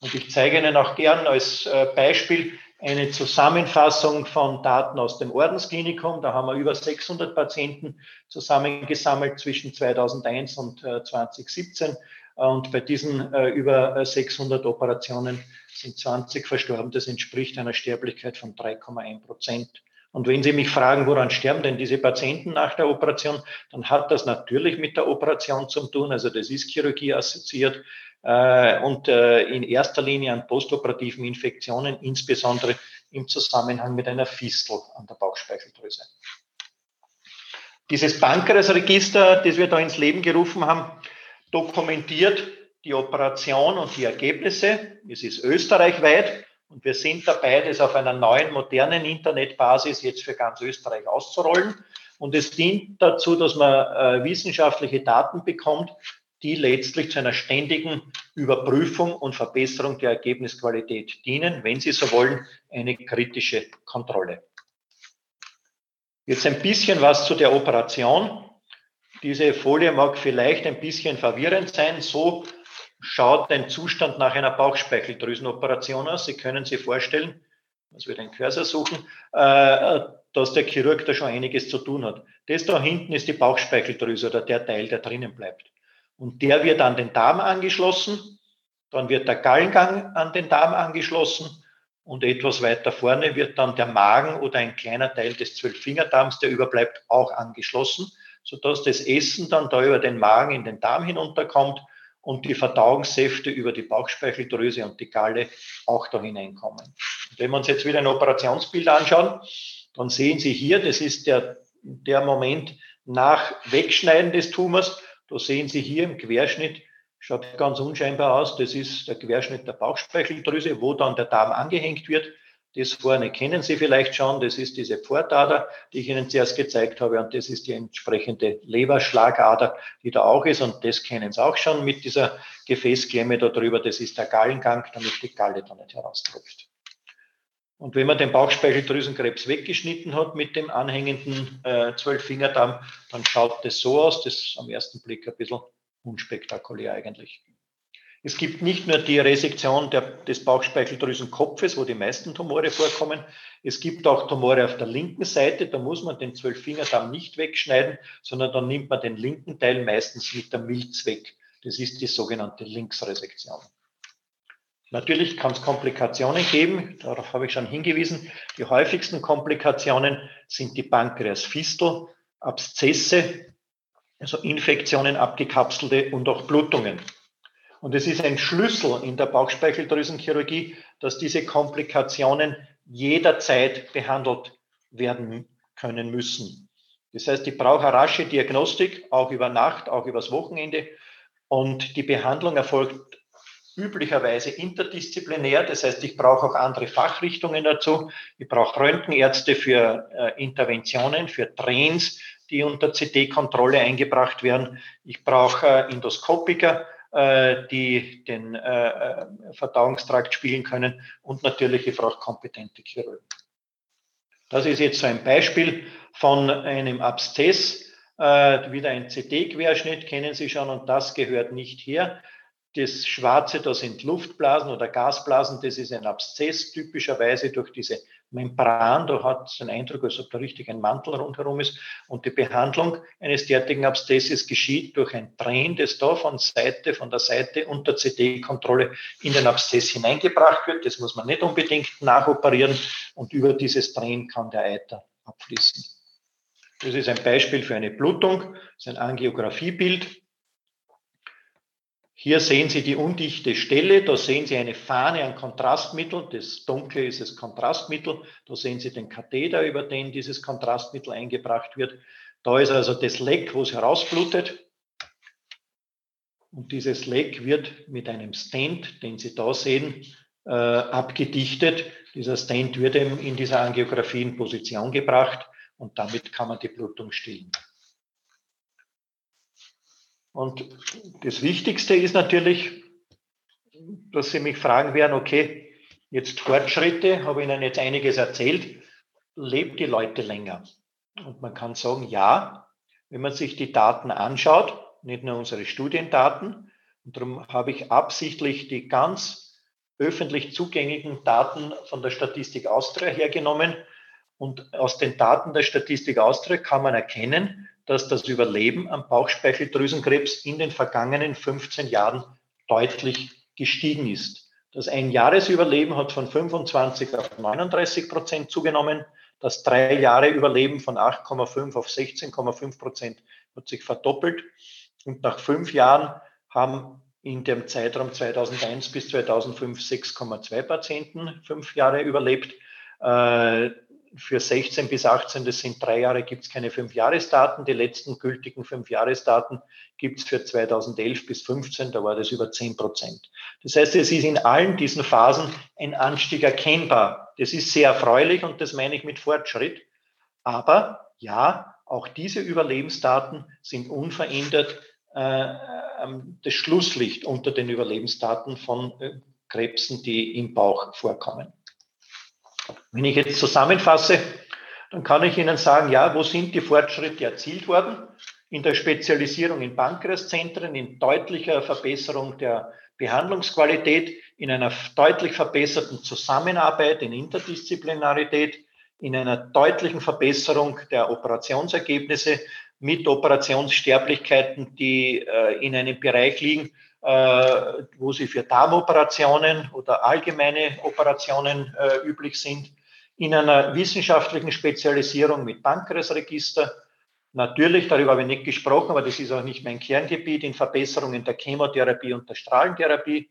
Und ich zeige Ihnen auch gern als äh, Beispiel, eine Zusammenfassung von Daten aus dem Ordensklinikum. Da haben wir über 600 Patienten zusammengesammelt zwischen 2001 und äh, 2017. Und bei diesen äh, über 600 Operationen sind 20 verstorben. Das entspricht einer Sterblichkeit von 3,1 Prozent. Und wenn Sie mich fragen, woran sterben denn diese Patienten nach der Operation, dann hat das natürlich mit der Operation zu tun. Also das ist Chirurgie assoziiert äh, und äh, in erster Linie an postoperativen Infektionen, insbesondere im Zusammenhang mit einer Fistel an der Bauchspeicheldrüse. Dieses Pankreasregister, das wir da ins Leben gerufen haben, dokumentiert die Operation und die Ergebnisse. Es ist österreichweit und wir sind dabei, das auf einer neuen, modernen Internetbasis jetzt für ganz Österreich auszurollen. Und es dient dazu, dass man äh, wissenschaftliche Daten bekommt, die letztlich zu einer ständigen Überprüfung und Verbesserung der Ergebnisqualität dienen, wenn Sie so wollen, eine kritische Kontrolle. Jetzt ein bisschen was zu der Operation. Diese Folie mag vielleicht ein bisschen verwirrend sein. So schaut ein Zustand nach einer Bauchspeicheldrüsenoperation aus. Sie können sich vorstellen, dass wir den Cursor suchen, äh, dass der Chirurg da schon einiges zu tun hat. Das da hinten ist die Bauchspeicheldrüse oder der Teil, der drinnen bleibt. Und der wird an den Darm angeschlossen, dann wird der Gallengang an den Darm angeschlossen und etwas weiter vorne wird dann der Magen oder ein kleiner Teil des Zwölffingerdarms, der überbleibt, auch angeschlossen, sodass das Essen dann da über den Magen in den Darm hinunterkommt und die Verdauungssäfte über die Bauchspeicheldrüse und die Galle auch da hineinkommen. Und wenn wir uns jetzt wieder ein Operationsbild anschauen, dann sehen Sie hier, das ist der, der Moment nach Wegschneiden des Tumors, da sehen Sie hier im Querschnitt, schaut ganz unscheinbar aus, das ist der Querschnitt der Bauchspeicheldrüse, wo dann der Darm angehängt wird. Das vorne kennen Sie vielleicht schon, das ist diese Pfortader, die ich Ihnen zuerst gezeigt habe, und das ist die entsprechende Leberschlagader, die da auch ist, und das kennen Sie auch schon mit dieser Gefäßklemme da drüber, das ist der Gallengang, damit die Galle da nicht heraustropft. Und wenn man den Bauchspeicheldrüsenkrebs weggeschnitten hat mit dem anhängenden äh, Zwölffingerdarm, dann schaut das so aus. Das ist am ersten Blick ein bisschen unspektakulär eigentlich. Es gibt nicht nur die Resektion der, des Bauchspeicheldrüsenkopfes, wo die meisten Tumore vorkommen. Es gibt auch Tumore auf der linken Seite. Da muss man den Zwölffingerdarm nicht wegschneiden, sondern dann nimmt man den linken Teil meistens mit der Milz weg. Das ist die sogenannte Linksresektion. Natürlich kann es Komplikationen geben, darauf habe ich schon hingewiesen. Die häufigsten Komplikationen sind die Pankreasfistel, Abszesse, also Infektionen, abgekapselte und auch Blutungen. Und es ist ein Schlüssel in der Bauchspeicheldrüsenchirurgie, dass diese Komplikationen jederzeit behandelt werden können müssen. Das heißt, ich brauche eine rasche Diagnostik, auch über Nacht, auch übers Wochenende. Und die Behandlung erfolgt üblicherweise interdisziplinär. Das heißt, ich brauche auch andere Fachrichtungen dazu. Ich brauche Röntgenärzte für äh, Interventionen, für Trains, die unter CT-Kontrolle eingebracht werden. Ich brauche äh, Endoskopiker, äh, die den äh, äh, Verdauungstrakt spielen können und natürlich, ich brauche kompetente Chirurgen. Das ist jetzt so ein Beispiel von einem Abszess, äh, wieder ein CT-Querschnitt, kennen Sie schon, und das gehört nicht her. Das Schwarze, da sind Luftblasen oder Gasblasen, das ist ein Abszess, typischerweise durch diese Membran, da hat es den Eindruck, als ob da richtig ein Mantel rundherum ist. Und die Behandlung eines derartigen Abszesses geschieht durch ein Drehen, das da von Seite, von der Seite unter CD-Kontrolle in den Abszess hineingebracht wird. Das muss man nicht unbedingt nachoperieren und über dieses Drehen kann der Eiter abfließen. Das ist ein Beispiel für eine Blutung, das ist ein Angiografiebild. Hier sehen Sie die undichte Stelle, da sehen Sie eine Fahne an Kontrastmittel, das Dunkle ist das Kontrastmittel, da sehen Sie den Katheter, über den dieses Kontrastmittel eingebracht wird. Da ist also das Leck, wo es herausblutet. Und dieses Leck wird mit einem Stent, den Sie da sehen, äh, abgedichtet. Dieser Stent wird eben in dieser Angiografie in Position gebracht und damit kann man die Blutung stillen. Und das Wichtigste ist natürlich, dass Sie mich fragen werden, okay, jetzt Fortschritte, habe Ihnen jetzt einiges erzählt, lebt die Leute länger? Und man kann sagen, ja, wenn man sich die Daten anschaut, nicht nur unsere Studiendaten, und darum habe ich absichtlich die ganz öffentlich zugänglichen Daten von der Statistik Austria hergenommen. Und aus den Daten der Statistik Austria kann man erkennen, dass das Überleben am Bauchspeicheldrüsenkrebs in den vergangenen 15 Jahren deutlich gestiegen ist. Das Einjahresüberleben hat von 25 auf 39 Prozent zugenommen. Das drei Jahre Überleben von 8,5 auf 16,5 Prozent hat sich verdoppelt. Und nach fünf Jahren haben in dem Zeitraum 2001 bis 2005 6,2 Patienten fünf Jahre überlebt. Äh, für 16 bis 18, das sind drei Jahre, gibt es keine Fünfjahresdaten. Die letzten gültigen Fünfjahresdaten gibt es für 2011 bis 15, da war das über 10 Prozent. Das heißt, es ist in allen diesen Phasen ein Anstieg erkennbar. Das ist sehr erfreulich und das meine ich mit Fortschritt. Aber ja, auch diese Überlebensdaten sind unverändert äh, ähm, das Schlusslicht unter den Überlebensdaten von äh, Krebsen, die im Bauch vorkommen. Wenn ich jetzt zusammenfasse, dann kann ich Ihnen sagen, ja, wo sind die Fortschritte erzielt worden? In der Spezialisierung in Pankreaszentren, in deutlicher Verbesserung der Behandlungsqualität, in einer deutlich verbesserten Zusammenarbeit, in Interdisziplinarität, in einer deutlichen Verbesserung der Operationsergebnisse mit Operationssterblichkeiten, die äh, in einem Bereich liegen, wo sie für Darmoperationen oder allgemeine Operationen äh, üblich sind, in einer wissenschaftlichen Spezialisierung mit Pankreasregister. Natürlich, darüber habe ich nicht gesprochen, aber das ist auch nicht mein Kerngebiet, in Verbesserungen der Chemotherapie und der Strahlentherapie,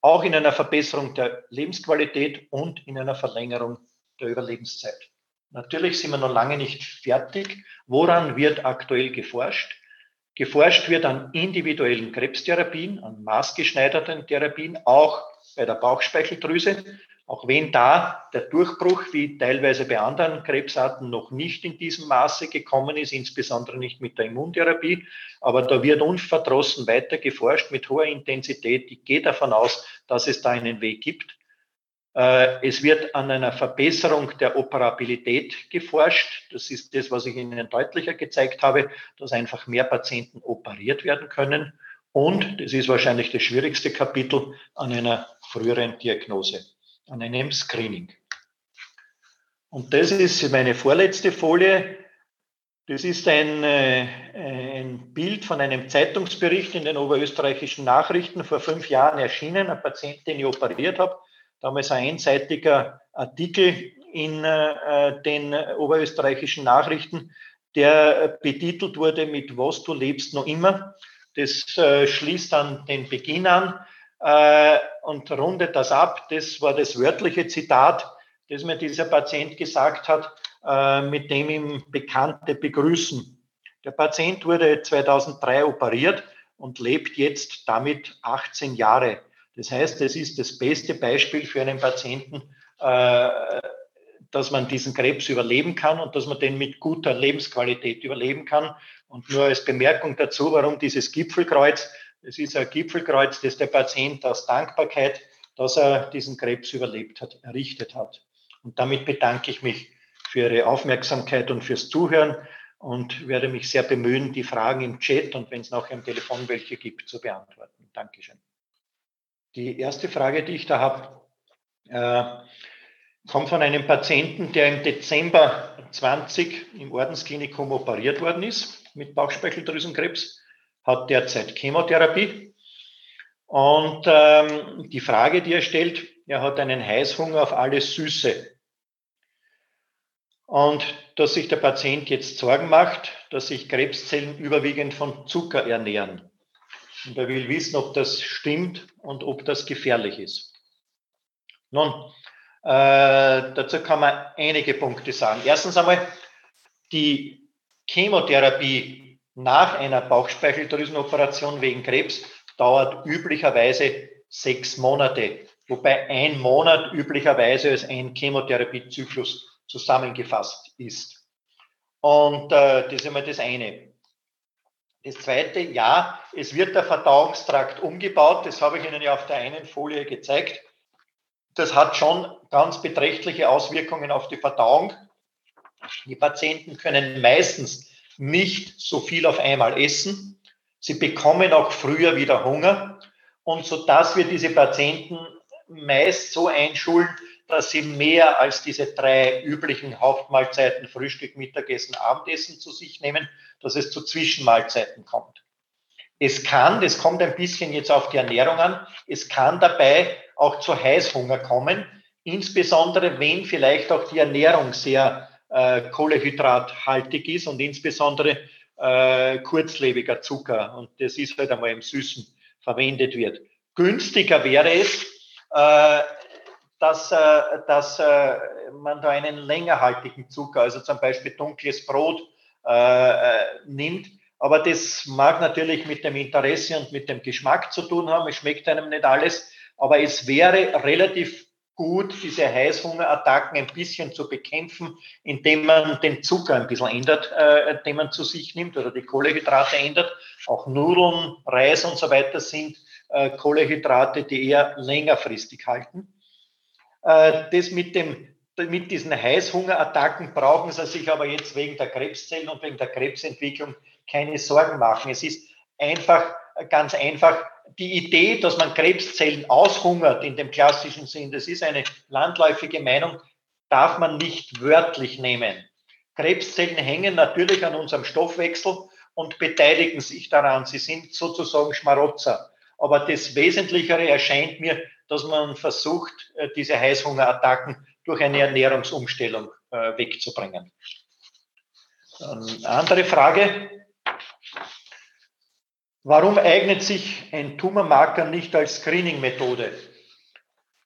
auch in einer Verbesserung der Lebensqualität und in einer Verlängerung der Überlebenszeit. Natürlich sind wir noch lange nicht fertig. Woran wird aktuell geforscht? Geforscht wird an individuellen Krebstherapien, an maßgeschneiderten Therapien, auch bei der Bauchspeicheldrüse. Auch wenn da der Durchbruch, wie teilweise bei anderen Krebsarten, noch nicht in diesem Maße gekommen ist, insbesondere nicht mit der Immuntherapie. Aber da wird unverdrossen weiter geforscht mit hoher Intensität. Ich gehe davon aus, dass es da einen Weg gibt. Äh, es wird an einer Verbesserung der Operabilität geforscht. Das ist das, was ich Ihnen deutlicher gezeigt habe, dass einfach mehr Patienten operiert werden können. Und, das ist wahrscheinlich das schwierigste Kapitel, an einer früheren Diagnose, an einem Screening. Und das ist meine vorletzte Folie. Das ist ein, äh, ein Bild von einem Zeitungsbericht in den oberösterreichischen Nachrichten vor fünf Jahren erschienen, ein Patient, den ich operiert habe damals ein einseitiger Artikel in äh, den oberösterreichischen Nachrichten, der betitelt wurde mit Was du lebst noch immer. Das äh, schließt dann den Beginn an äh, und rundet das ab. Das war das wörtliche Zitat, das mir dieser Patient gesagt hat, äh, mit dem ihm Bekannte begrüßen. Der Patient wurde 2003 operiert und lebt jetzt damit 18 Jahre. Das heißt, es ist das beste Beispiel für einen Patienten, äh, dass man diesen Krebs überleben kann und dass man den mit guter Lebensqualität überleben kann. Und nur als Bemerkung dazu, warum dieses Gipfelkreuz, es ist ein Gipfelkreuz, das der Patient aus Dankbarkeit, dass er diesen Krebs überlebt hat, errichtet hat. Und damit bedanke ich mich für Ihre Aufmerksamkeit und fürs Zuhören und werde mich sehr bemühen, die Fragen im Chat und wenn es noch am Telefon welche gibt, zu beantworten. Dankeschön. Die erste Frage, die ich da habe, äh, kommt von einem Patienten, der im Dezember 20 im Ordensklinikum operiert worden ist mit Bauchspeicheldrüsenkrebs, hat derzeit Chemotherapie. Und ähm, die Frage, die er stellt, er hat einen Heißhunger auf alles Süße. Und dass sich der Patient jetzt Sorgen macht, dass sich Krebszellen überwiegend von Zucker ernähren. Und er will wissen, ob das stimmt und ob das gefährlich ist. Nun, äh, dazu kann man einige Punkte sagen. Erstens einmal, die Chemotherapie nach einer Bauchspeicheldrüsenoperation wegen Krebs dauert üblicherweise sechs Monate, wobei ein Monat üblicherweise als ein Chemotherapiezyklus zusammengefasst ist. Und äh, das ist einmal das eine. Das zweite, ja, es wird der Verdauungstrakt umgebaut. Das habe ich Ihnen ja auf der einen Folie gezeigt das hat schon ganz beträchtliche Auswirkungen auf die Verdauung. Die Patienten können meistens nicht so viel auf einmal essen. Sie bekommen auch früher wieder Hunger. Und so dass wir diese Patienten meist so einschulen, dass sie mehr als diese drei üblichen Hauptmahlzeiten, Frühstück, Mittagessen, Abendessen zu sich nehmen, dass es zu Zwischenmahlzeiten kommt. Es kann, das kommt ein bisschen jetzt auf die Ernährung an, es kann dabei auch zu Heißhunger kommen, insbesondere wenn vielleicht auch die Ernährung sehr äh, kohlehydrathaltig ist und insbesondere äh, kurzlebiger Zucker. Und das ist halt einmal im Süßen verwendet wird. Günstiger wäre es, äh, dass, äh, dass äh, man da einen längerhaltigen Zucker, also zum Beispiel dunkles Brot, äh, äh nimmt. Aber das mag natürlich mit dem Interesse und mit dem Geschmack zu tun haben. Es schmeckt einem nicht alles. Aber es wäre relativ gut, diese Heißhungerattacken ein bisschen zu bekämpfen, indem man den Zucker ein bisschen ändert, äh, den man zu sich nimmt oder die Kohlehydrate ändert. Auch Nudeln, Reis und so weiter sind äh, Kohlehydrate, die eher längerfristig halten. Äh, das mit, dem, mit diesen Heißhungerattacken brauchen Sie sich aber jetzt wegen der Krebszellen und wegen der Krebsentwicklung keine Sorgen machen. Es ist einfach, ganz einfach, die Idee, dass man Krebszellen aushungert in dem klassischen Sinn, das ist eine landläufige Meinung, darf man nicht wörtlich nehmen. Krebszellen hängen natürlich an unserem Stoffwechsel und beteiligen sich daran. Sie sind sozusagen Schmarotzer. Aber das Wesentlichere erscheint mir, dass man versucht, äh, diese Heißhungerattacken durch eine Ernährungsumstellung äh, wegzubringen. Eine andere Frage. Warum eignet sich ein Tumormarker nicht als Screening-Methode?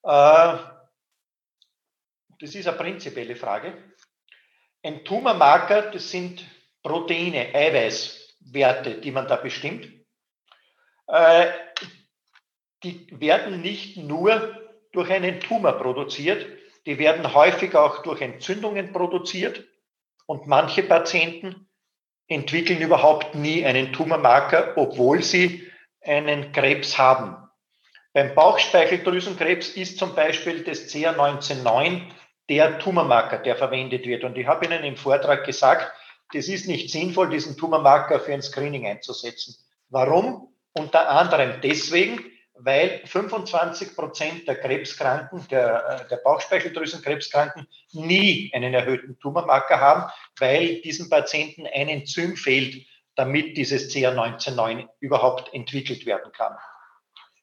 Äh, das ist eine prinzipielle Frage. Ein Tumormarker, das sind Proteine, Eiweißwerte, die man da bestimmt. Die werden nicht nur durch einen Tumor produziert, die werden häufig auch durch Entzündungen produziert. Und manche Patienten entwickeln überhaupt nie einen Tumormarker, obwohl sie einen Krebs haben. Beim Bauchspeicheldrüsenkrebs ist zum Beispiel das CA19-9 der Tumormarker, der verwendet wird. Und ich habe Ihnen im Vortrag gesagt, das ist nicht sinnvoll, diesen Tumormarker für ein Screening einzusetzen. Warum? Unter anderem deswegen, weil 25 Prozent der Krebskranken, der, äh, der Bauchspeicheldrüsenkrebskranken, nie einen erhöhten Tumormarker haben, weil diesen Patienten ein Enzym fehlt, damit dieses CA19-9 überhaupt entwickelt werden kann.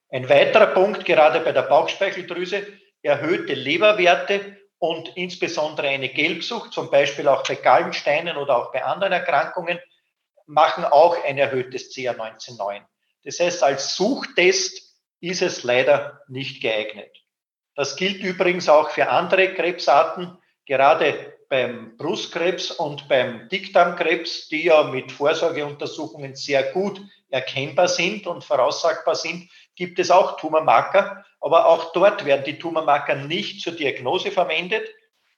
Ein weiterer Punkt, gerade bei der Bauchspeicheldrüse, erhöhte Leberwerte und insbesondere eine Gelbsucht, zum Beispiel auch bei Gallensteinen oder auch bei anderen Erkrankungen, machen auch ein erhöhtes CA19-9. Das heißt, als Suchtest ist es leider nicht geeignet. Das gilt übrigens auch für andere Krebsarten, gerade beim Brustkrebs und beim Dickdarmkrebs, die ja mit Vorsorgeuntersuchungen sehr gut erkennbar sind und voraussagbar sind, gibt es auch Tumormarker. Aber auch dort werden die Tumormarker nicht zur Diagnose verwendet.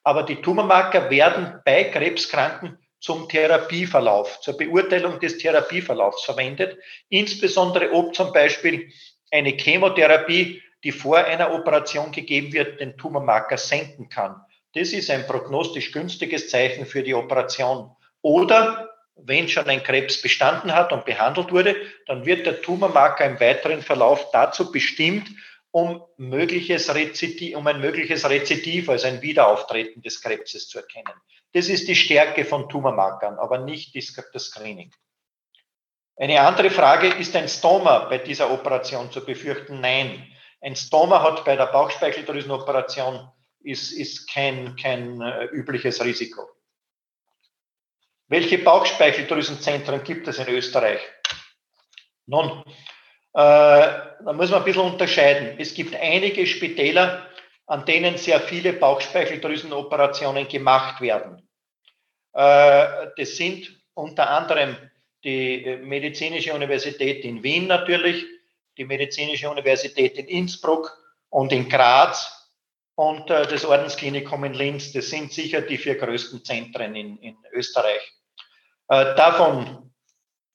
Aber die Tumormarker werden bei Krebskranken zum Therapieverlauf, zur Beurteilung des Therapieverlaufs verwendet. Insbesondere ob zum Beispiel eine Chemotherapie, die vor einer Operation gegeben wird, den Tumormarker senken kann. Das ist ein prognostisch günstiges Zeichen für die Operation. Oder wenn schon ein Krebs bestanden hat und behandelt wurde, dann wird der Tumormarker im weiteren Verlauf dazu bestimmt, um, mögliches Rezidiv, um ein mögliches Rezidiv, also ein Wiederauftreten des Krebses zu erkennen. Das ist die Stärke von Tumormarkern, aber nicht das Screening. Eine andere Frage, ist ein Stoma bei dieser Operation zu befürchten? Nein. Ein Stoma hat bei der Bauchspeicheldrüsenoperation ist, ist kein, kein äh, übliches Risiko. Welche Bauchspeicheldrüsenzentren gibt es in Österreich? Nun, äh, da muss man ein bisschen unterscheiden. Es gibt einige Spitäler, an denen sehr viele Bauchspeicheldrüsenoperationen gemacht werden. Äh, das sind unter anderem die Medizinische Universität in Wien natürlich, die Medizinische Universität in Innsbruck und in Graz und äh, das Ordensklinikum in Linz. Das sind sicher die vier größten Zentren in, in Österreich. Äh, davon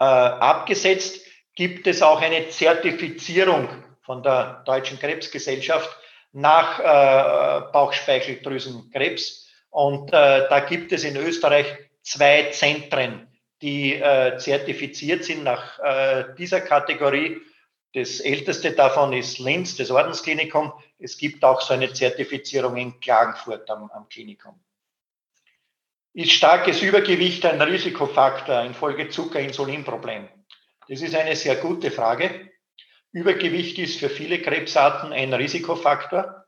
äh, abgesetzt gibt es auch eine Zertifizierung von der Deutschen Krebsgesellschaft nach äh, Bauchspeicheldrüsenkrebs. Und äh, da gibt es in Österreich zwei Zentren, die äh, zertifiziert sind nach äh, dieser Kategorie. Das älteste davon ist Linz, das Ordensklinikum. Es gibt auch so eine Zertifizierung in Klagenfurt am, am Klinikum. Ist starkes Übergewicht ein Risikofaktor infolge Zucker-Insulin-Problem? Das ist eine sehr gute Frage. Übergewicht ist für viele Krebsarten ein Risikofaktor.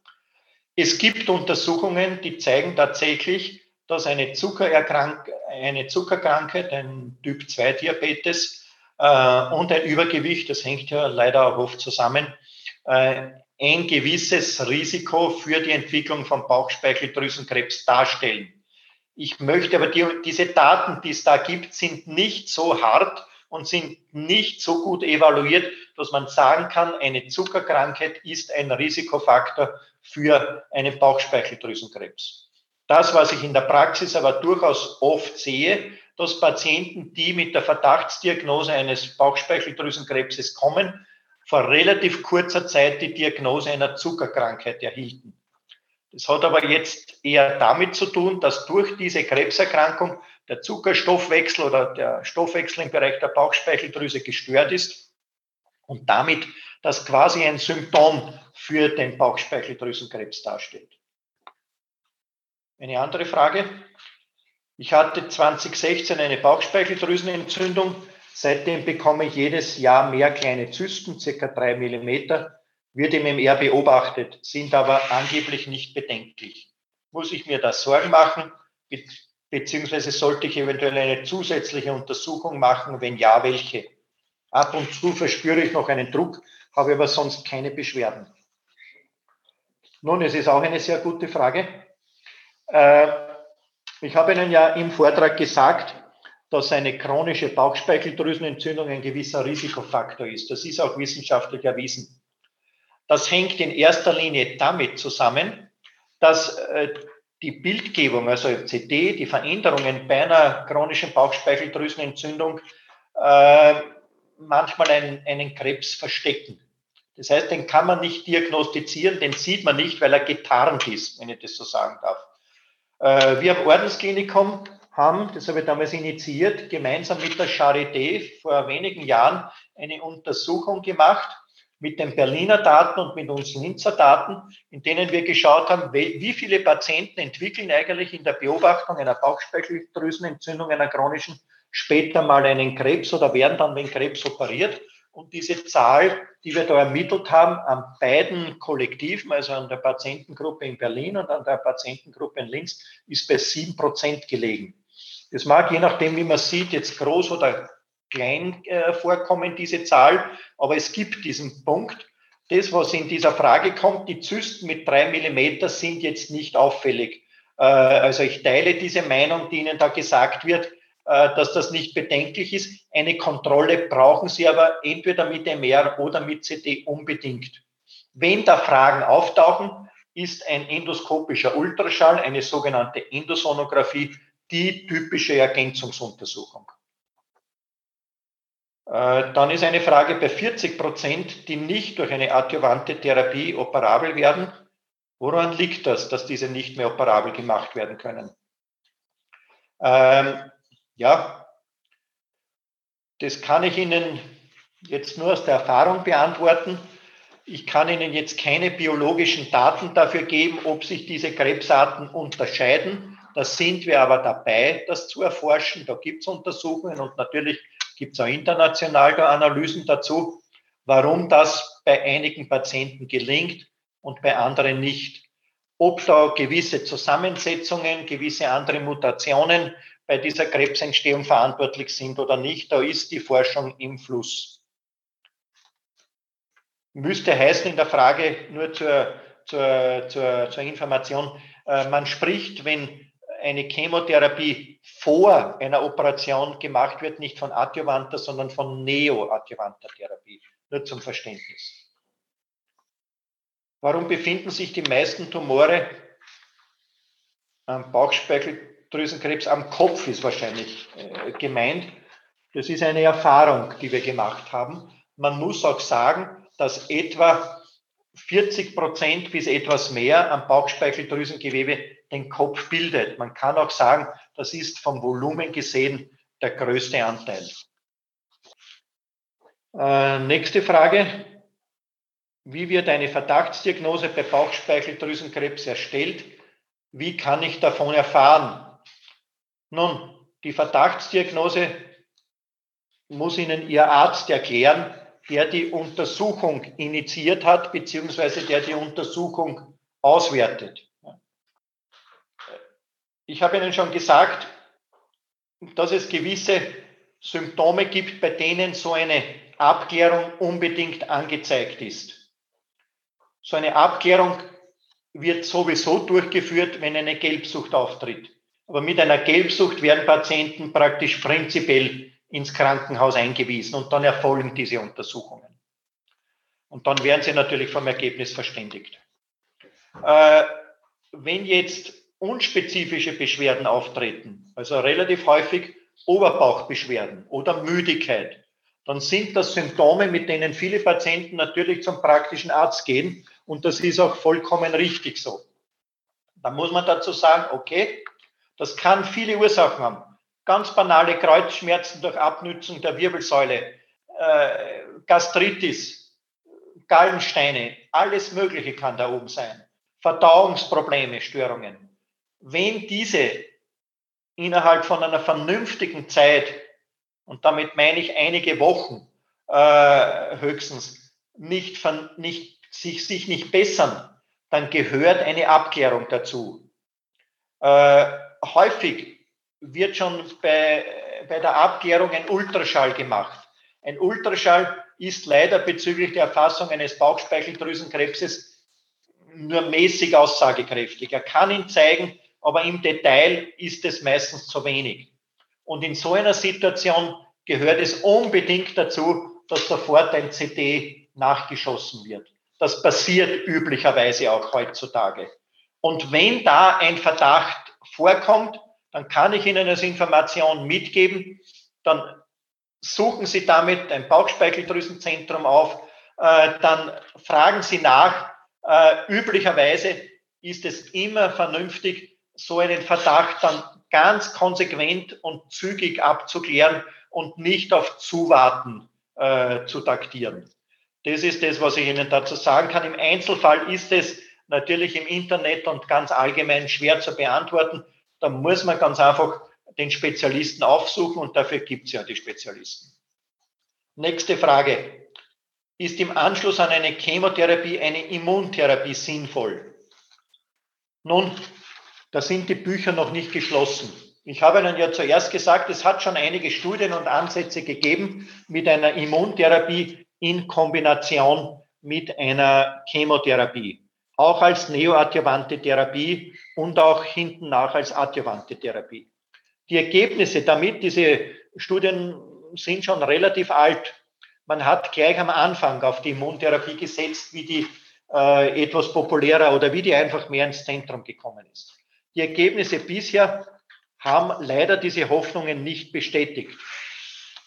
Es gibt Untersuchungen, die zeigen tatsächlich, dass eine, Zuckererkrank eine Zuckerkrankheit, ein Typ-2-Diabetes äh, und ein Übergewicht, das hängt ja leider auch oft zusammen, äh, ein gewisses Risiko für die Entwicklung von Bauchspeicheldrüsenkrebs darstellen. Ich möchte aber die, diese Daten, die es da gibt, sind nicht so hart, und sind nicht so gut evaluiert, dass man sagen kann, eine Zuckerkrankheit ist ein Risikofaktor für einen Bauchspeicheldrüsenkrebs. Das, was ich in der Praxis aber durchaus oft sehe, dass Patienten, die mit der Verdachtsdiagnose eines Bauchspeicheldrüsenkrebses kommen, vor relativ kurzer Zeit die Diagnose einer Zuckerkrankheit erhielten. Das hat aber jetzt eher damit zu tun, dass durch diese Krebserkrankung der Zuckerstoffwechsel oder der Stoffwechsel im Bereich der Bauchspeicheldrüse gestört ist und damit das quasi ein Symptom für den Bauchspeicheldrüsenkrebs darstellt. Eine andere Frage. Ich hatte 2016 eine Bauchspeicheldrüsenentzündung. Seitdem bekomme ich jedes Jahr mehr kleine Zysten, circa drei Millimeter, wird im MR beobachtet, sind aber angeblich nicht bedenklich. Muss ich mir da Sorgen machen? beziehungsweise sollte ich eventuell eine zusätzliche Untersuchung machen? Wenn ja, welche? Ab und zu verspüre ich noch einen Druck, habe aber sonst keine Beschwerden. Nun, es ist auch eine sehr gute Frage. Äh, ich habe Ihnen ja im Vortrag gesagt, dass eine chronische Bauchspeicheldrüsenentzündung ein gewisser Risikofaktor ist. Das ist auch wissenschaftlich erwiesen. Das hängt in erster Linie damit zusammen, dass äh, die Bildgebung, also CD, die Veränderungen bei einer chronischen Bauchspeicheldrüsenentzündung äh, manchmal einen, einen Krebs verstecken. Das heißt, den kann man nicht diagnostizieren, den sieht man nicht, weil er getarnt ist, wenn ich das so sagen darf. Äh, wir am Ordensklinikum haben, das habe ich damals initiiert, gemeinsam mit der Charité vor wenigen Jahren eine Untersuchung gemacht mit den Berliner Daten und mit unseren Linzer Daten, in denen wir geschaut haben, wie viele Patienten entwickeln eigentlich in der Beobachtung einer Bauchspeicheldrüsenentzündung, einer chronischen, später mal einen Krebs oder werden dann, wenn Krebs operiert. Und diese Zahl, die wir da ermittelt haben, an beiden Kollektiven, also an der Patientengruppe in Berlin und an der Patientengruppe in Linz, ist bei sieben Prozent gelegen. Das mag je nachdem, wie man sieht, jetzt groß oder klein äh, vorkommen, diese Zahl, aber es gibt diesen Punkt. Das, was in dieser Frage kommt, die Zysten mit drei Millimeter sind jetzt nicht auffällig. Äh, also ich teile diese Meinung, die Ihnen da gesagt wird, dass das nicht bedenklich ist. Eine Kontrolle brauchen Sie aber entweder mit MR oder mit CT unbedingt. Wenn da Fragen auftauchen, ist ein endoskopischer Ultraschall, eine sogenannte Endosonographie, die typische Ergänzungsuntersuchung. Äh, dann ist eine Frage bei 40 Prozent, die nicht durch eine adjuvante Therapie operabel werden. Woran liegt das, dass diese nicht mehr operabel gemacht werden können? Ähm, ja, das kann ich Ihnen jetzt nur aus der Erfahrung beantworten. Ich kann Ihnen jetzt keine biologischen Daten dafür geben, ob sich diese Krebsarten unterscheiden. Da sind wir aber dabei, das zu erforschen. Da gibt es Untersuchungen und natürlich gibt es auch international da Analysen dazu, warum das bei einigen Patienten gelingt und bei anderen nicht. Ob da gewisse Zusammensetzungen, gewisse andere Mutationen bei dieser Krebsentstehung verantwortlich sind oder nicht, da ist die Forschung im Fluss. Müsste heißen in der Frage nur zur, zur, zur, zur Information, äh, man spricht, wenn eine Chemotherapie vor einer Operation gemacht wird, nicht von adjuvanter, sondern von neoadjuvanter Therapie. Nur zum Verständnis. Warum befinden sich die meisten Tumore am Bauchspeicheldrüsenkrebs? Am Kopf ist wahrscheinlich äh, gemeint. Das ist eine Erfahrung, die wir gemacht haben. Man muss auch sagen, dass etwa 40 Prozent bis etwas mehr am Bauchspeicheldrüsengewebe den Kopf bildet. Man kann auch sagen, das ist vom Volumen gesehen der größte Anteil. Äh, nächste Frage. Wie wird eine Verdachtsdiagnose bei Bauchspeicheldrüsenkrebs erstellt? Wie kann ich davon erfahren? Nun, die Verdachtsdiagnose muss Ihnen Ihr Arzt erklären, der die Untersuchung initiiert hat, beziehungsweise der die Untersuchung auswertet. Ich habe Ihnen schon gesagt, dass es gewisse Symptome gibt, bei denen so eine Abklärung unbedingt angezeigt ist. So eine Abklärung wird sowieso durchgeführt, wenn eine Gelbsucht auftritt. Aber mit einer Gelbsucht werden Patienten praktisch prinzipiell ins Krankenhaus eingewiesen und dann erfolgen diese Untersuchungen. Und dann werden sie natürlich vom Ergebnis verständigt. Äh, wenn jetzt unspezifische Beschwerden auftreten, also relativ häufig Oberbauchbeschwerden oder Müdigkeit, dann sind das Symptome, mit denen viele Patienten natürlich zum praktischen Arzt gehen und das ist auch vollkommen richtig so. Da muss man dazu sagen, okay, das kann viele Ursachen haben. Ganz banale Kreuzschmerzen durch Abnützung der Wirbelsäule, äh, Gastritis, Gallensteine, alles Mögliche kann da oben sein. Verdauungsprobleme, Störungen wenn diese innerhalb von einer vernünftigen Zeit, und damit meine ich einige Wochen äh, höchstens, nicht, nicht, sich, sich nicht bessern, dann gehört eine Abklärung dazu. Äh, häufig wird schon bei, bei der Abklärung ein Ultraschall gemacht. Ein Ultraschall ist leider bezüglich der Erfassung eines Bauchspeicheldrüsenkrebses nur mäßig aussagekräftig. Er kann Ihnen zeigen, aber im Detail ist es meistens zu wenig. Und in so einer Situation gehört es unbedingt dazu, dass sofort ein CD nachgeschossen wird. Das passiert üblicherweise auch heutzutage. Und wenn da ein Verdacht vorkommt, dann kann ich Ihnen als Information mitgeben, dann suchen Sie damit ein Bauchspeicheldrüsenzentrum auf, äh, dann fragen Sie nach. Äh, üblicherweise ist es immer vernünftig, so einen Verdacht dann ganz konsequent und zügig abzuklären und nicht auf Zuwarten äh, zu taktieren. Das ist das, was ich Ihnen dazu sagen kann. Im Einzelfall ist es natürlich im Internet und ganz allgemein schwer zu beantworten. Da muss man ganz einfach den Spezialisten aufsuchen und dafür gibt es ja die Spezialisten. Nächste Frage. Ist im Anschluss an eine Chemotherapie eine Immuntherapie sinnvoll? Nun, da sind die Bücher noch nicht geschlossen. Ich habe Ihnen ja zuerst gesagt, es hat schon einige Studien und Ansätze gegeben mit einer Immuntherapie in Kombination mit einer Chemotherapie. Auch als neoadjuvante Therapie und auch hinten nach als adjuvante Therapie. Die Ergebnisse damit, diese Studien sind schon relativ alt. Man hat gleich am Anfang auf die Immuntherapie gesetzt, wie die äh, etwas populärer oder wie die einfach mehr ins Zentrum gekommen ist. Die Ergebnisse bisher haben leider diese Hoffnungen nicht bestätigt.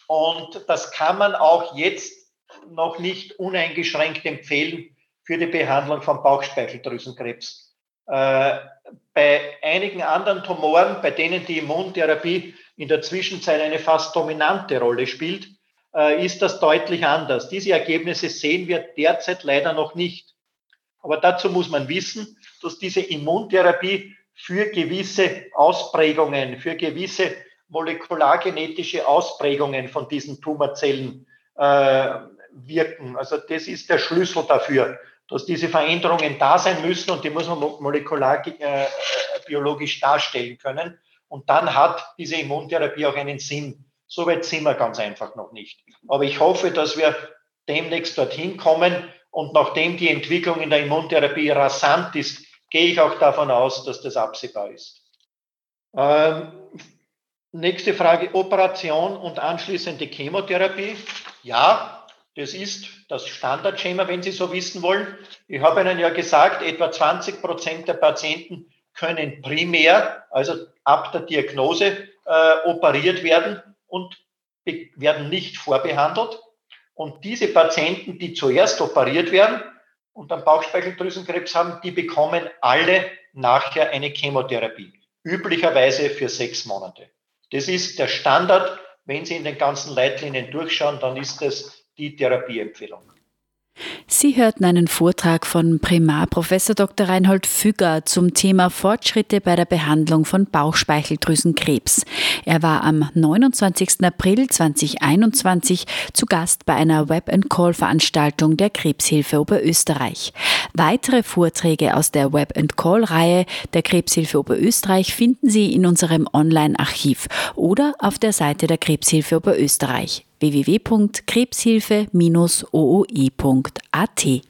Und das kann man auch jetzt noch nicht uneingeschränkt empfehlen für die Behandlung von Bauchspeicheldrüsenkrebs. Äh, bei einigen anderen Tumoren, bei denen die Immuntherapie in der Zwischenzeit eine fast dominante Rolle spielt, äh, ist das deutlich anders. Diese Ergebnisse sehen wir derzeit leider noch nicht. Aber dazu muss man wissen, dass diese Immuntherapie für gewisse Ausprägungen, für gewisse molekulargenetische Ausprägungen von diesen Tumorzellen äh, wirken. Also das ist der Schlüssel dafür, dass diese Veränderungen da sein müssen und die muss man molekularbiologisch äh, darstellen können. Und dann hat diese Immuntherapie auch einen Sinn. So weit sind wir ganz einfach noch nicht. Aber ich hoffe, dass wir demnächst dorthin kommen. Und nachdem die Entwicklung in der Immuntherapie rasant ist, gehe ich auch davon aus, dass das absehbar ist. Ähm, nächste Frage, Operation und anschließende Chemotherapie. Ja, das ist das Standardschema, wenn Sie so wissen wollen. Ich habe Ihnen ja gesagt, etwa 20 Prozent der Patienten können primär, also ab der Diagnose, äh, operiert werden und werden nicht vorbehandelt. Und diese Patienten, die zuerst operiert werden und dann Bauchspeicheldrüsenkrebs haben, die bekommen alle nachher eine Chemotherapie. Üblicherweise für sechs Monate. Das ist der Standard. Wenn Sie in den ganzen Leitlinien durchschauen, dann ist das die Therapieempfehlung. Sie hörten einen Vortrag von Primarprofessor Dr. Reinhold Függer zum Thema Fortschritte bei der Behandlung von Bauchspeicheldrüsenkrebs. Er war am 29. April 2021 zu Gast bei einer Web-and-Call-Veranstaltung der Krebshilfe Oberösterreich. Weitere Vorträge aus der Web-and-Call-Reihe der Krebshilfe Oberösterreich finden Sie in unserem Online-Archiv oder auf der Seite der Krebshilfe Oberösterreich www.krebshilfe-ooe.at